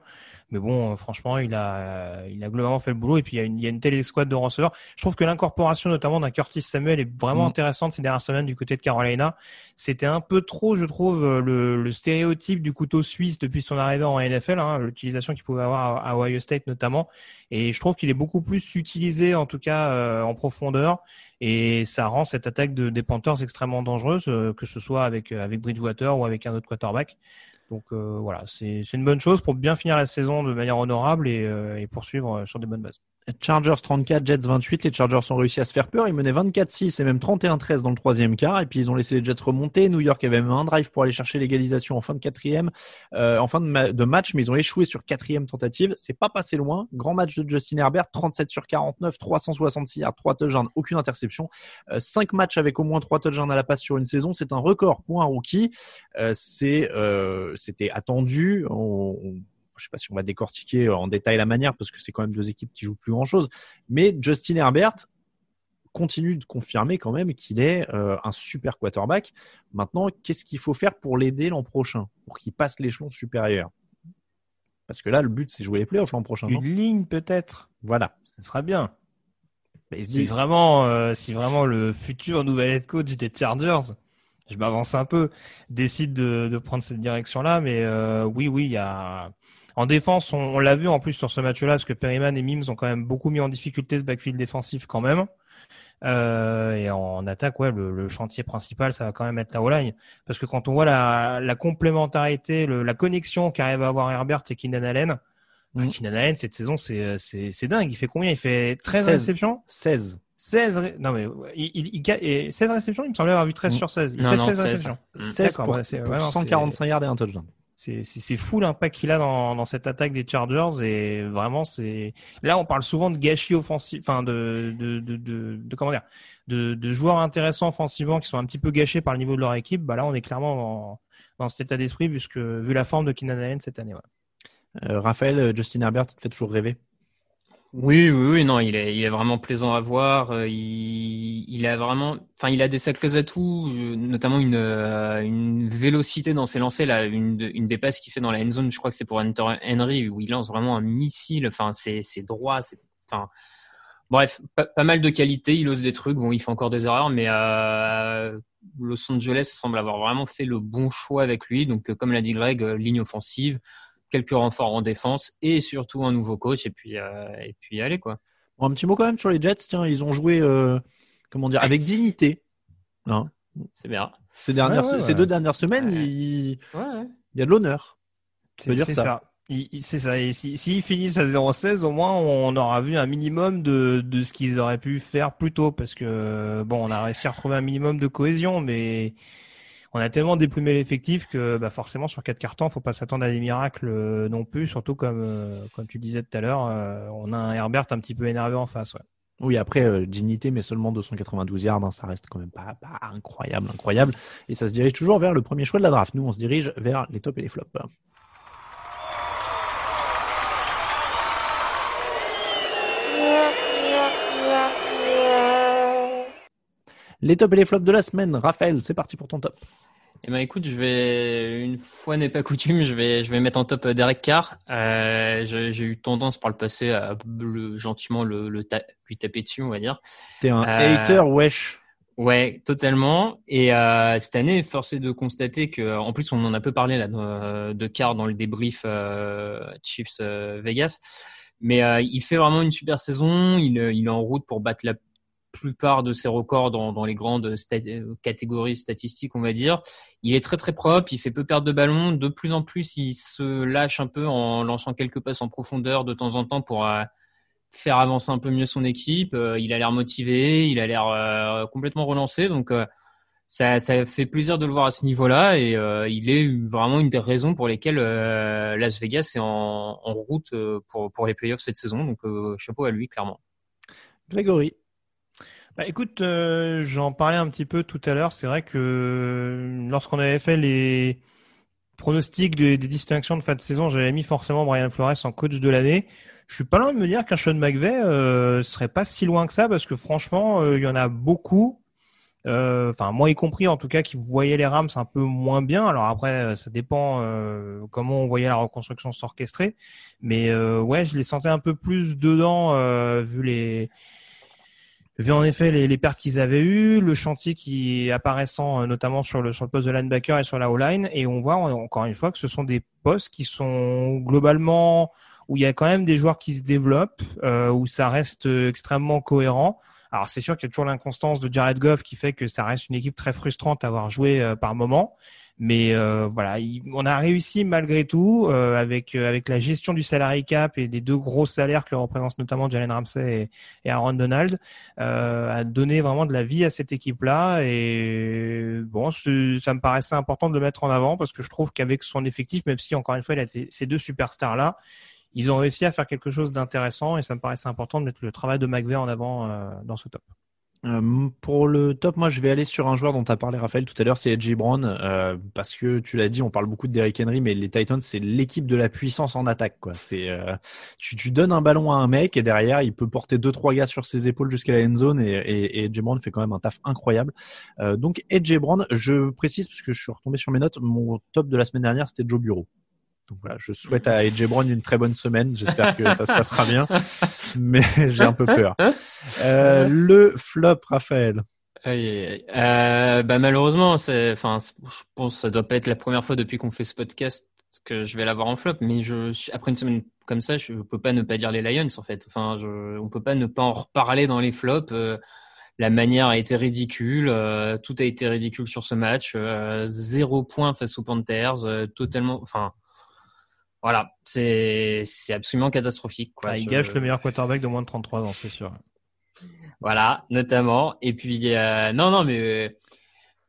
[SPEAKER 6] Mais bon, euh, franchement, il a, il a globalement fait le boulot. Et puis, il y a une, il y a une telle escouade de receveurs. Je trouve que l'incorporation, notamment d'un Curtis Samuel, est vraiment mm. intéressante ces dernières semaines du côté de Carolina. C'était un peu trop, je trouve, euh, le, le, stéréotype du couteau suisse depuis son arrivée en NFL, hein, l'utilisation qu'il pouvait avoir à, Ohio State notamment. Et je trouve qu'il est beaucoup plus utilisé, en tout cas, euh, en profondeur. Et ça rend cette attaque de, des Panthers extrêmement dangereuse, que ce soit avec, avec Bridgewater ou avec un autre quarterback. Donc euh, voilà, c'est une bonne chose pour bien finir la saison de manière honorable et, euh, et poursuivre euh, sur des bonnes bases.
[SPEAKER 4] Chargers 34, Jets 28. Les Chargers ont réussi à se faire peur. Ils menaient 24-6 et même 31-13 dans le troisième quart. Et puis ils ont laissé les Jets remonter. New York avait même un drive pour aller chercher l'égalisation en fin de quatrième, euh, en fin de, de, match, mais ils ont échoué sur quatrième tentative. C'est pas passé loin. Grand match de Justin Herbert, 37 sur 49, 366 yards, 3 touchdowns, aucune interception. Euh, 5 matchs avec au moins 3 touchdowns à la passe sur une saison. C'est un record pour un rookie. Euh, c'est, euh, c'était attendu. On, on je sais pas si on va décortiquer en détail la manière parce que c'est quand même deux équipes qui jouent plus grand chose. Mais Justin Herbert continue de confirmer quand même qu'il est euh, un super quarterback. Maintenant, qu'est-ce qu'il faut faire pour l'aider l'an prochain, pour qu'il passe l'échelon supérieur? Parce que là, le but, c'est jouer les playoffs l'an prochain.
[SPEAKER 6] Une ligne peut-être.
[SPEAKER 4] Voilà.
[SPEAKER 6] Ça sera bien. Mais si vraiment, euh, si vraiment le futur nouvel head coach des Chargers, je m'avance un peu, décide de, de prendre cette direction-là, mais euh, oui, oui, il y a en défense, on, l'a vu en plus sur ce match-là, parce que Perryman et Mims ont quand même beaucoup mis en difficulté ce backfield défensif quand même. Euh, et en attaque, ouais, le, chantier principal, ça va quand même être la O-line. Parce que quand on voit la, la complémentarité, le, la connexion qu'arrive à avoir Herbert et Keenan Allen, bah, mm. Keenan Allen, cette saison, c'est, c'est, c'est dingue. Il fait combien? Il fait 13 réceptions?
[SPEAKER 4] 16.
[SPEAKER 6] 16 non mais il, il, il, 16 réceptions, il me semblait avoir vu 13 mm. sur 16. Il fait 16, réceptions.
[SPEAKER 4] 16 pour, 145 yards et un touchdown
[SPEAKER 6] c'est fou l'impact qu'il a dans, cette attaque des Chargers et vraiment c'est là on parle souvent de gâchis offensif enfin de de, de comment dire de, joueurs intéressants offensivement qui sont un petit peu gâchés par le niveau de leur équipe. Bah là on est clairement dans, cet état d'esprit vu la forme de Keenan Allen cette année
[SPEAKER 4] euh, Raphaël Justin Herbert te fait toujours rêver
[SPEAKER 5] oui, oui, oui, non, il est, il est vraiment plaisant à voir. Euh, il, il a vraiment, enfin, il a des sacrés atouts, euh, notamment une, euh, une vélocité dans ses lancers. Là, une, une des passes qu'il fait dans la end zone, je crois que c'est pour Henry, où il lance vraiment un missile. Enfin, c'est, c'est droit. C'est, enfin, bref, pas, mal de qualité. Il ose des trucs. Bon, il fait encore des erreurs, mais euh, Los Angeles semble avoir vraiment fait le bon choix avec lui. Donc, comme l'a dit Greg, ligne offensive quelques renforts en défense et surtout un nouveau coach et puis euh, et puis allez quoi.
[SPEAKER 4] un petit mot quand même sur les Jets. Tiens, ils ont joué euh, comment dire avec dignité.
[SPEAKER 5] Hein c'est bien.
[SPEAKER 4] Ces dernières, ces deux dernières semaines, il... y a de l'honneur.
[SPEAKER 6] C'est ça. ça. C'est ça. Et s'ils si, finissent à 0-16, au moins on aura vu un minimum de, de ce qu'ils auraient pu faire plus tôt. Parce que bon, on a réussi à retrouver un minimum de cohésion, mais on a tellement déplumé l'effectif que bah, forcément sur quatre cartons, faut pas s'attendre à des miracles euh, non plus. Surtout comme euh, comme tu disais tout à l'heure, euh, on a un Herbert un petit peu énervé en face.
[SPEAKER 4] Oui, après, dignité, mais seulement 292 yards, hein, ça reste quand même pas, pas, incroyable, incroyable. Et ça se dirige toujours vers le premier choix de la draft. Nous, on se dirige vers les tops et les flops. Les tops et les flops de la semaine. Raphaël, c'est parti pour ton top.
[SPEAKER 5] Eh ben écoute, je vais une fois n'est pas coutume, je vais je vais mettre en top euh, Derek Carr. Euh, j'ai eu tendance par le passé à gentiment le, le lui taper dessus, on va dire.
[SPEAKER 4] T'es un euh, hater, wesh.
[SPEAKER 5] Ouais, totalement. Et euh, cette année, forcé de constater que, en plus, on en a peu parlé là de, Carr dans le débrief Chiefs Vegas, mais il fait vraiment une super saison. Il, il est en route pour battre la plupart de ses records dans, les grandes catégories statistiques, on va dire. Il est très très propre, il fait peu perdre de ballon. De plus en plus, il se lâche un peu en lançant quelques passes en profondeur de temps en temps pour euh, faire avancer un peu mieux son équipe. Euh, il a l'air motivé, il a l'air euh, complètement relancé, donc ça, fait plaisir de le voir à ce niveau-là et il est vraiment une des raisons pour lesquelles Las Vegas est en, en route pour, pour les playoffs cette saison. Donc chapeau à lui, clairement.
[SPEAKER 4] Grégory.
[SPEAKER 6] Bah, écoute, euh, j'en parlais un petit peu tout à l'heure. C'est vrai que euh, lorsqu'on avait fait les pronostic des, distinctions de fin de saison, j'avais mis forcément Brian Flores en coach de l'année. Je suis pas loin de me dire qu'un Sean McVay euh, serait pas si loin que ça parce que franchement, euh, il y en a beaucoup. euh, Enfin, moi y compris en tout cas, qui voyaient les Rams un peu moins bien. Alors après, ça dépend comment on voyait la reconstruction s'orchestrer. Mais ouais, je les sentais un peu plus dedans vu les vu en effet les, les pertes qu'ils avaient eues, le chantier qui apparaissant euh, notamment sur le sur le poste de linebacker et sur la O-line, et on voit en- encore une fois que ce sont des postes qui sont globalement où il y a quand même des joueurs qui se développent, euh, où ça reste euh, extrêmement cohérent. Alors c'est sûr qu'il y a toujours l'inconstance de Jared Goff qui fait que ça reste une équipe très frustrante à avoir joué euh, par moment. Mais euh, voilà, il- on a réussi malgré tout euh, avec euh, avec la gestion du salary cap et des deux gros salaires que représentent notamment Jalen Ramsey et, Aaron Donald à donner vraiment de la vie à cette équipe-là. Et bon, ça me paraissait important de le mettre en avant parce que je trouve qu'avec son effectif, même si encore une fois il a ces deux superstars-là, ils ont réussi à faire quelque chose d'intéressant et ça me paraissait important de mettre le travail de McVay en avant dans ce top.
[SPEAKER 4] Euh, pour le top, moi je vais aller sur un joueur dont tu as parlé Raphaël tout à l'heure, c'est Edgy Brown, euh, parce que tu l'as dit, on parle beaucoup de Derrick Henry, mais les Titans c'est l'équipe de la puissance en attaque. Quoi. C'est, euh, tu, donnes un ballon à un mec et derrière il peut porter deux trois gars sur ses épaules jusqu'à la end zone et, et, et Brown fait quand même un taf incroyable. Euh, donc Edgy Brown, je précise parce que je suis retombé sur mes notes, mon top de la semaine dernière c'était Joe Bureau. Donc voilà, je souhaite à AJ Brown une très bonne semaine. J'espère que ça se passera bien, mais j'ai un peu peur. Euh, le flop, Raphaël.
[SPEAKER 5] Euh, bah, malheureusement, c'est, enfin, je pense que ça doit pas être la première fois depuis qu'on fait ce podcast que je vais l'avoir en flop, mais je, après une semaine comme ça, je peux pas ne pas dire les Lions, en fait. Enfin, je, on peut pas ne pas en reparler dans les flops. Euh, la manière a été ridicule, tout a été ridicule sur ce match. Zéro point face aux Panthers, totalement, enfin, voilà, c'est, c'est absolument catastrophique, quoi.
[SPEAKER 6] Ah, il gâche le meilleur quarterback de moins de 33 ans, c'est sûr.
[SPEAKER 5] voilà, notamment. Et puis, euh, non, non, mais euh,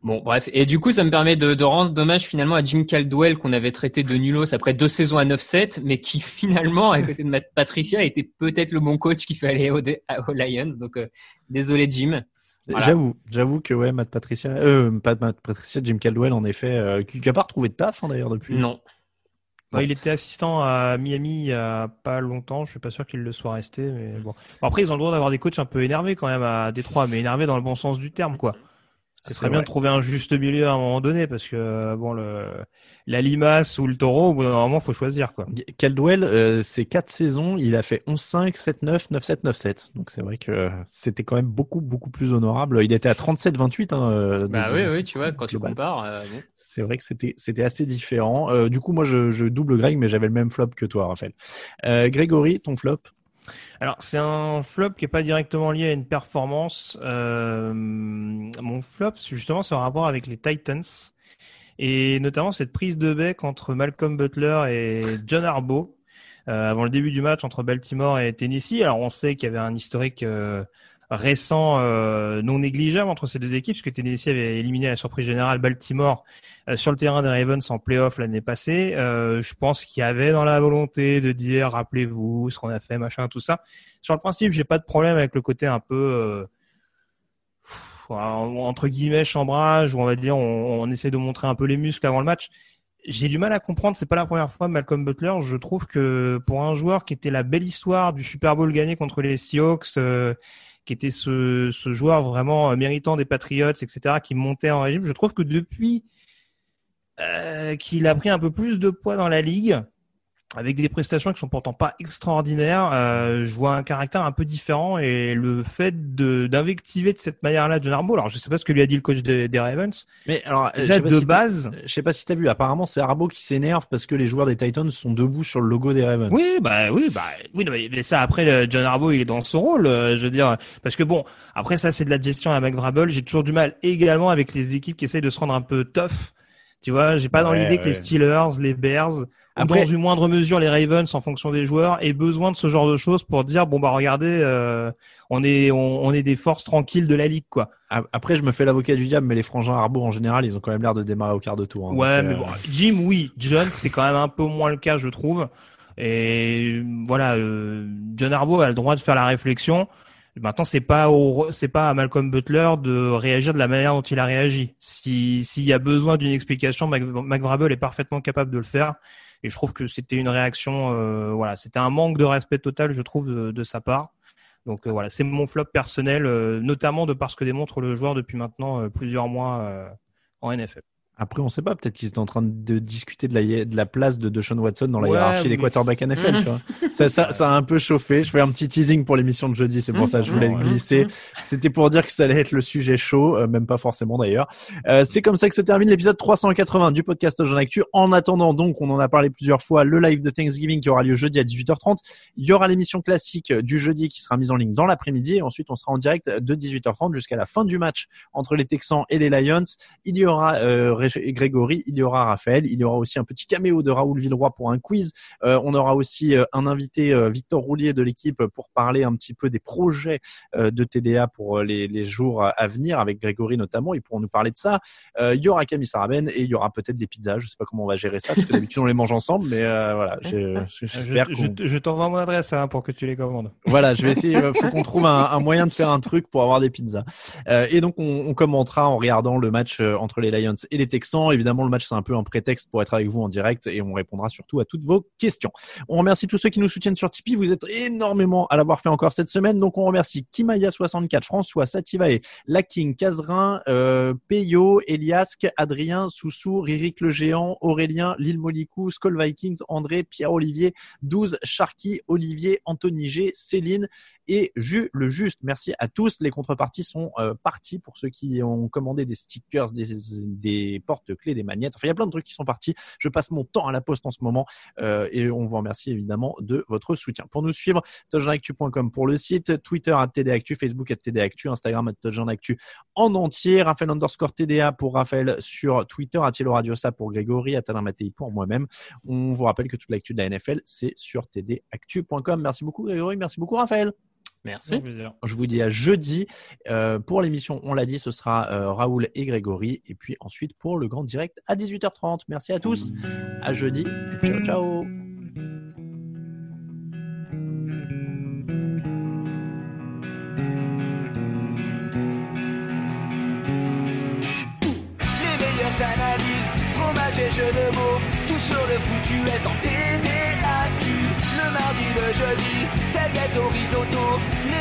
[SPEAKER 5] bon, bref. Et du coup, ça me permet de, de rendre dommage finalement à Jim Caldwell qu'on avait traité de nulos après deux saisons à 9-7, mais qui finalement, à côté de Matt Patricia, était peut-être le bon coach qu'il fallait aux, aux Lions. Donc, euh, désolé Jim. Voilà.
[SPEAKER 4] J'avoue, j'avoue que ouais, Matt Patricia, euh, pas Matt Patricia, Jim Caldwell en effet, euh, qui n'a pas retrouvé de taf hein, d'ailleurs depuis.
[SPEAKER 5] Non.
[SPEAKER 6] Ouais, il était assistant à Miami il y a pas longtemps. Je suis pas sûr qu'il le soit resté, mais bon. Bon, Après, ils ont le droit d'avoir des coachs un peu énervés quand même à Détroit, mais énervés dans le bon sens du terme, quoi. Ce serait bien
[SPEAKER 4] vrai.
[SPEAKER 6] de trouver un juste milieu à un moment donné, parce que euh, bon, le la limace ou le taureau, au bout d'un moment, faut choisir, quoi.
[SPEAKER 4] Caldwell, euh, quatre saisons, il a fait 11-5, 7-9, 9-7, 9-7. Donc c'est vrai que c'était quand même beaucoup, beaucoup plus honorable. Il était à 37-28. Hein, euh,
[SPEAKER 5] Bah oui,
[SPEAKER 4] de-
[SPEAKER 5] oui, tu vois, quand tu compares. euh, bon.
[SPEAKER 4] C'est vrai que c'était c'était assez différent. Euh, du coup, moi, je, je double Greg, mais j'avais le même flop que toi, Raphaël. Euh, Grégory, ton flop?
[SPEAKER 6] Alors, c'est un flop qui est pas directement lié à une performance. Euh, mon flop, justement, c'est en rapport avec les Titans. Et notamment cette prise de bec entre Malcolm Butler et John Harbaugh euh, avant le début du match entre Baltimore et Tennessee. Alors, on sait qu'il y avait un historique euh, récent euh, non négligeable entre ces deux équipes, puisque Tennessee avait éliminé la surprise générale Baltimore euh, sur le terrain des Ravens en playoff l'année passée. Euh, je pense qu'il y avait dans la volonté de dire, rappelez-vous ce qu'on a fait, machin, tout ça. Sur le principe, j'ai pas de problème avec le côté un peu euh, pff, entre guillemets chambrage, où on va dire on, on essaie de montrer un peu les muscles avant le match. J'ai du mal à comprendre, c'est pas la première fois Malcolm Butler. Je trouve que pour un joueur qui était la belle histoire du Super Bowl gagné contre les Seahawks, euh, qui était ce, joueur vraiment euh, méritant des Patriots, etc., qui montait en régime, je trouve que depuis euh, qu'il a pris un peu plus de poids dans la ligue, avec des prestations qui sont pourtant pas extraordinaires, euh, je vois un caractère un peu différent et le fait de d'invectiver de cette manière-là John Harbaugh, alors je sais pas ce que lui a dit le coach des, des Ravens,
[SPEAKER 4] Mais alors, euh,
[SPEAKER 6] Déjà, de
[SPEAKER 4] si
[SPEAKER 6] base-
[SPEAKER 4] je sais pas si t'as vu. Apparemment, c'est Harbaugh qui s'énerve parce que les joueurs des Titans sont debout sur le logo des Ravens.
[SPEAKER 6] Oui, bah oui, bah oui, non, mais ça après euh, John Harbaugh il est dans son rôle, euh, je veux dire, parce que bon, après ça c'est de la gestion à McVrabble. J'ai toujours du mal également avec les équipes qui essayent de se rendre un peu tough. Tu vois, j'ai pas dans
[SPEAKER 4] Ouais,
[SPEAKER 6] l'idée que les. Steelers, les Bears,
[SPEAKER 4] Après-
[SPEAKER 6] dans une moindre mesure les Ravens en fonction des joueurs, aient besoin de ce genre de choses pour dire bon bah regardez, euh, on est on, on est des forces tranquilles de la ligue quoi.
[SPEAKER 4] Après, je me fais l'avocat du diable, mais les frangins Harbaugh en général, ils ont quand même l'air de démarrer au quart de tour. hein.
[SPEAKER 6] Ouais,
[SPEAKER 4] Donc,
[SPEAKER 6] mais
[SPEAKER 4] euh,
[SPEAKER 6] bon, Jim, oui. John, c'est quand même un peu moins le cas, je trouve. Et voilà, euh, John Harbaugh a le droit de faire la réflexion. Maintenant, c'est pas au, c'est pas à Malcolm Butler de réagir de la manière dont il a réagi. Si s'il y a besoin d'une explication, McVrabel est parfaitement capable de le faire. Et je trouve que c'était une réaction, euh, voilà, c'était un manque de respect total, je trouve, de, sa part. Donc euh, voilà, c'est mon flop personnel, euh, notamment de parce que démontre le joueur depuis maintenant plusieurs mois en NFL.
[SPEAKER 4] Après, on sait pas. Peut-être qu'ils étaient en train de discuter de la, de la place de Deshaun Watson dans la hiérarchie des quarterbacks NFL. tu vois. Ça, ça, ça, a un peu chauffé. Je fais un petit teasing pour l'émission de jeudi. C'est pour ça que je voulais glisser. C'était pour dire que ça allait être le sujet chaud, euh, même pas forcément d'ailleurs. Euh, c'est comme ça que se termine l'épisode 380 du podcast Jean Actu. En attendant, donc, on en a parlé plusieurs fois, le live de Thanksgiving qui aura lieu jeudi à 18h30. Il y aura l'émission classique du jeudi qui sera mise en ligne dans l'après-midi. Et ensuite, on sera en direct de 18h30 jusqu'à la fin du match entre les Texans et les Lions. Il y aura euh, Grégory, il y aura Raphaël, il y aura aussi un petit caméo de Raoul Villeroy pour un quiz. Euh, on aura aussi euh, un invité, euh, Victor Roulier de l'équipe, pour parler un petit peu des projets de TDA pour les, jours à venir, avec Grégory notamment. Ils pourront nous parler de ça. il y aura Camille Saraben et il y aura peut-être des pizzas. Je sais pas comment on va gérer ça, parce que d'habitude on les mange ensemble, mais voilà.
[SPEAKER 6] J'espère je, je, t'envoie mon adresse hein, pour que tu les commandes.
[SPEAKER 4] Voilà, je vais essayer. faut qu'on trouve un, moyen de faire un truc pour avoir des pizzas. et donc on, on commentera en regardant le match entre les Lions et les Évidemment, le match, c'est un peu un prétexte pour être avec vous en direct et on répondra surtout à toutes vos questions. On remercie tous ceux qui nous soutiennent sur Tipeee. Vous êtes énormément à l'avoir fait encore cette semaine. Donc, on remercie Kimaya64, François, Sativae, Laking, Cazerin, euh, Peyo, Eliasque, Adrien, Soussou, Ririk le Géant, Aurélien, Lille Molicou, Skull Vikings, André, Pierre-Olivier, 12, Sharky, Olivier, Anthony G, Céline et le Juste. Merci à tous. Les contreparties sont euh, parties pour ceux qui ont commandé des stickers, des, des porte-clés, des magnettes. Enfin, il y a plein de trucs qui sont partis. Je passe mon temps à la poste en ce moment euh, et on vous remercie évidemment de votre soutien. Pour nous suivre, touchdownactu.com pour le site, Twitter à TDActu, Facebook à TDActu, Instagram à touchdownactu en entier, Raphaël underscore TDA pour Raphaël sur Twitter, Attilo Radiosa pour Grégory, Atalin Mattei pour moi-même. On vous rappelle que toute l'actu de la NFL, c'est sur tdactu.com. Merci beaucoup Grégory, merci beaucoup Raphaël.
[SPEAKER 5] Merci.
[SPEAKER 4] Je vous dis à jeudi. Euh, pour l'émission, on l'a dit, ce sera euh, Raoul et Grégory. Et puis ensuite pour le grand direct à 18h30. Merci à tous. À jeudi. Ciao, ciao.
[SPEAKER 11] Les meilleures analyses, fromage et jeux de mots, tout sur le foutu est en TDAQ. Le mardi, le jeudi au risotto, les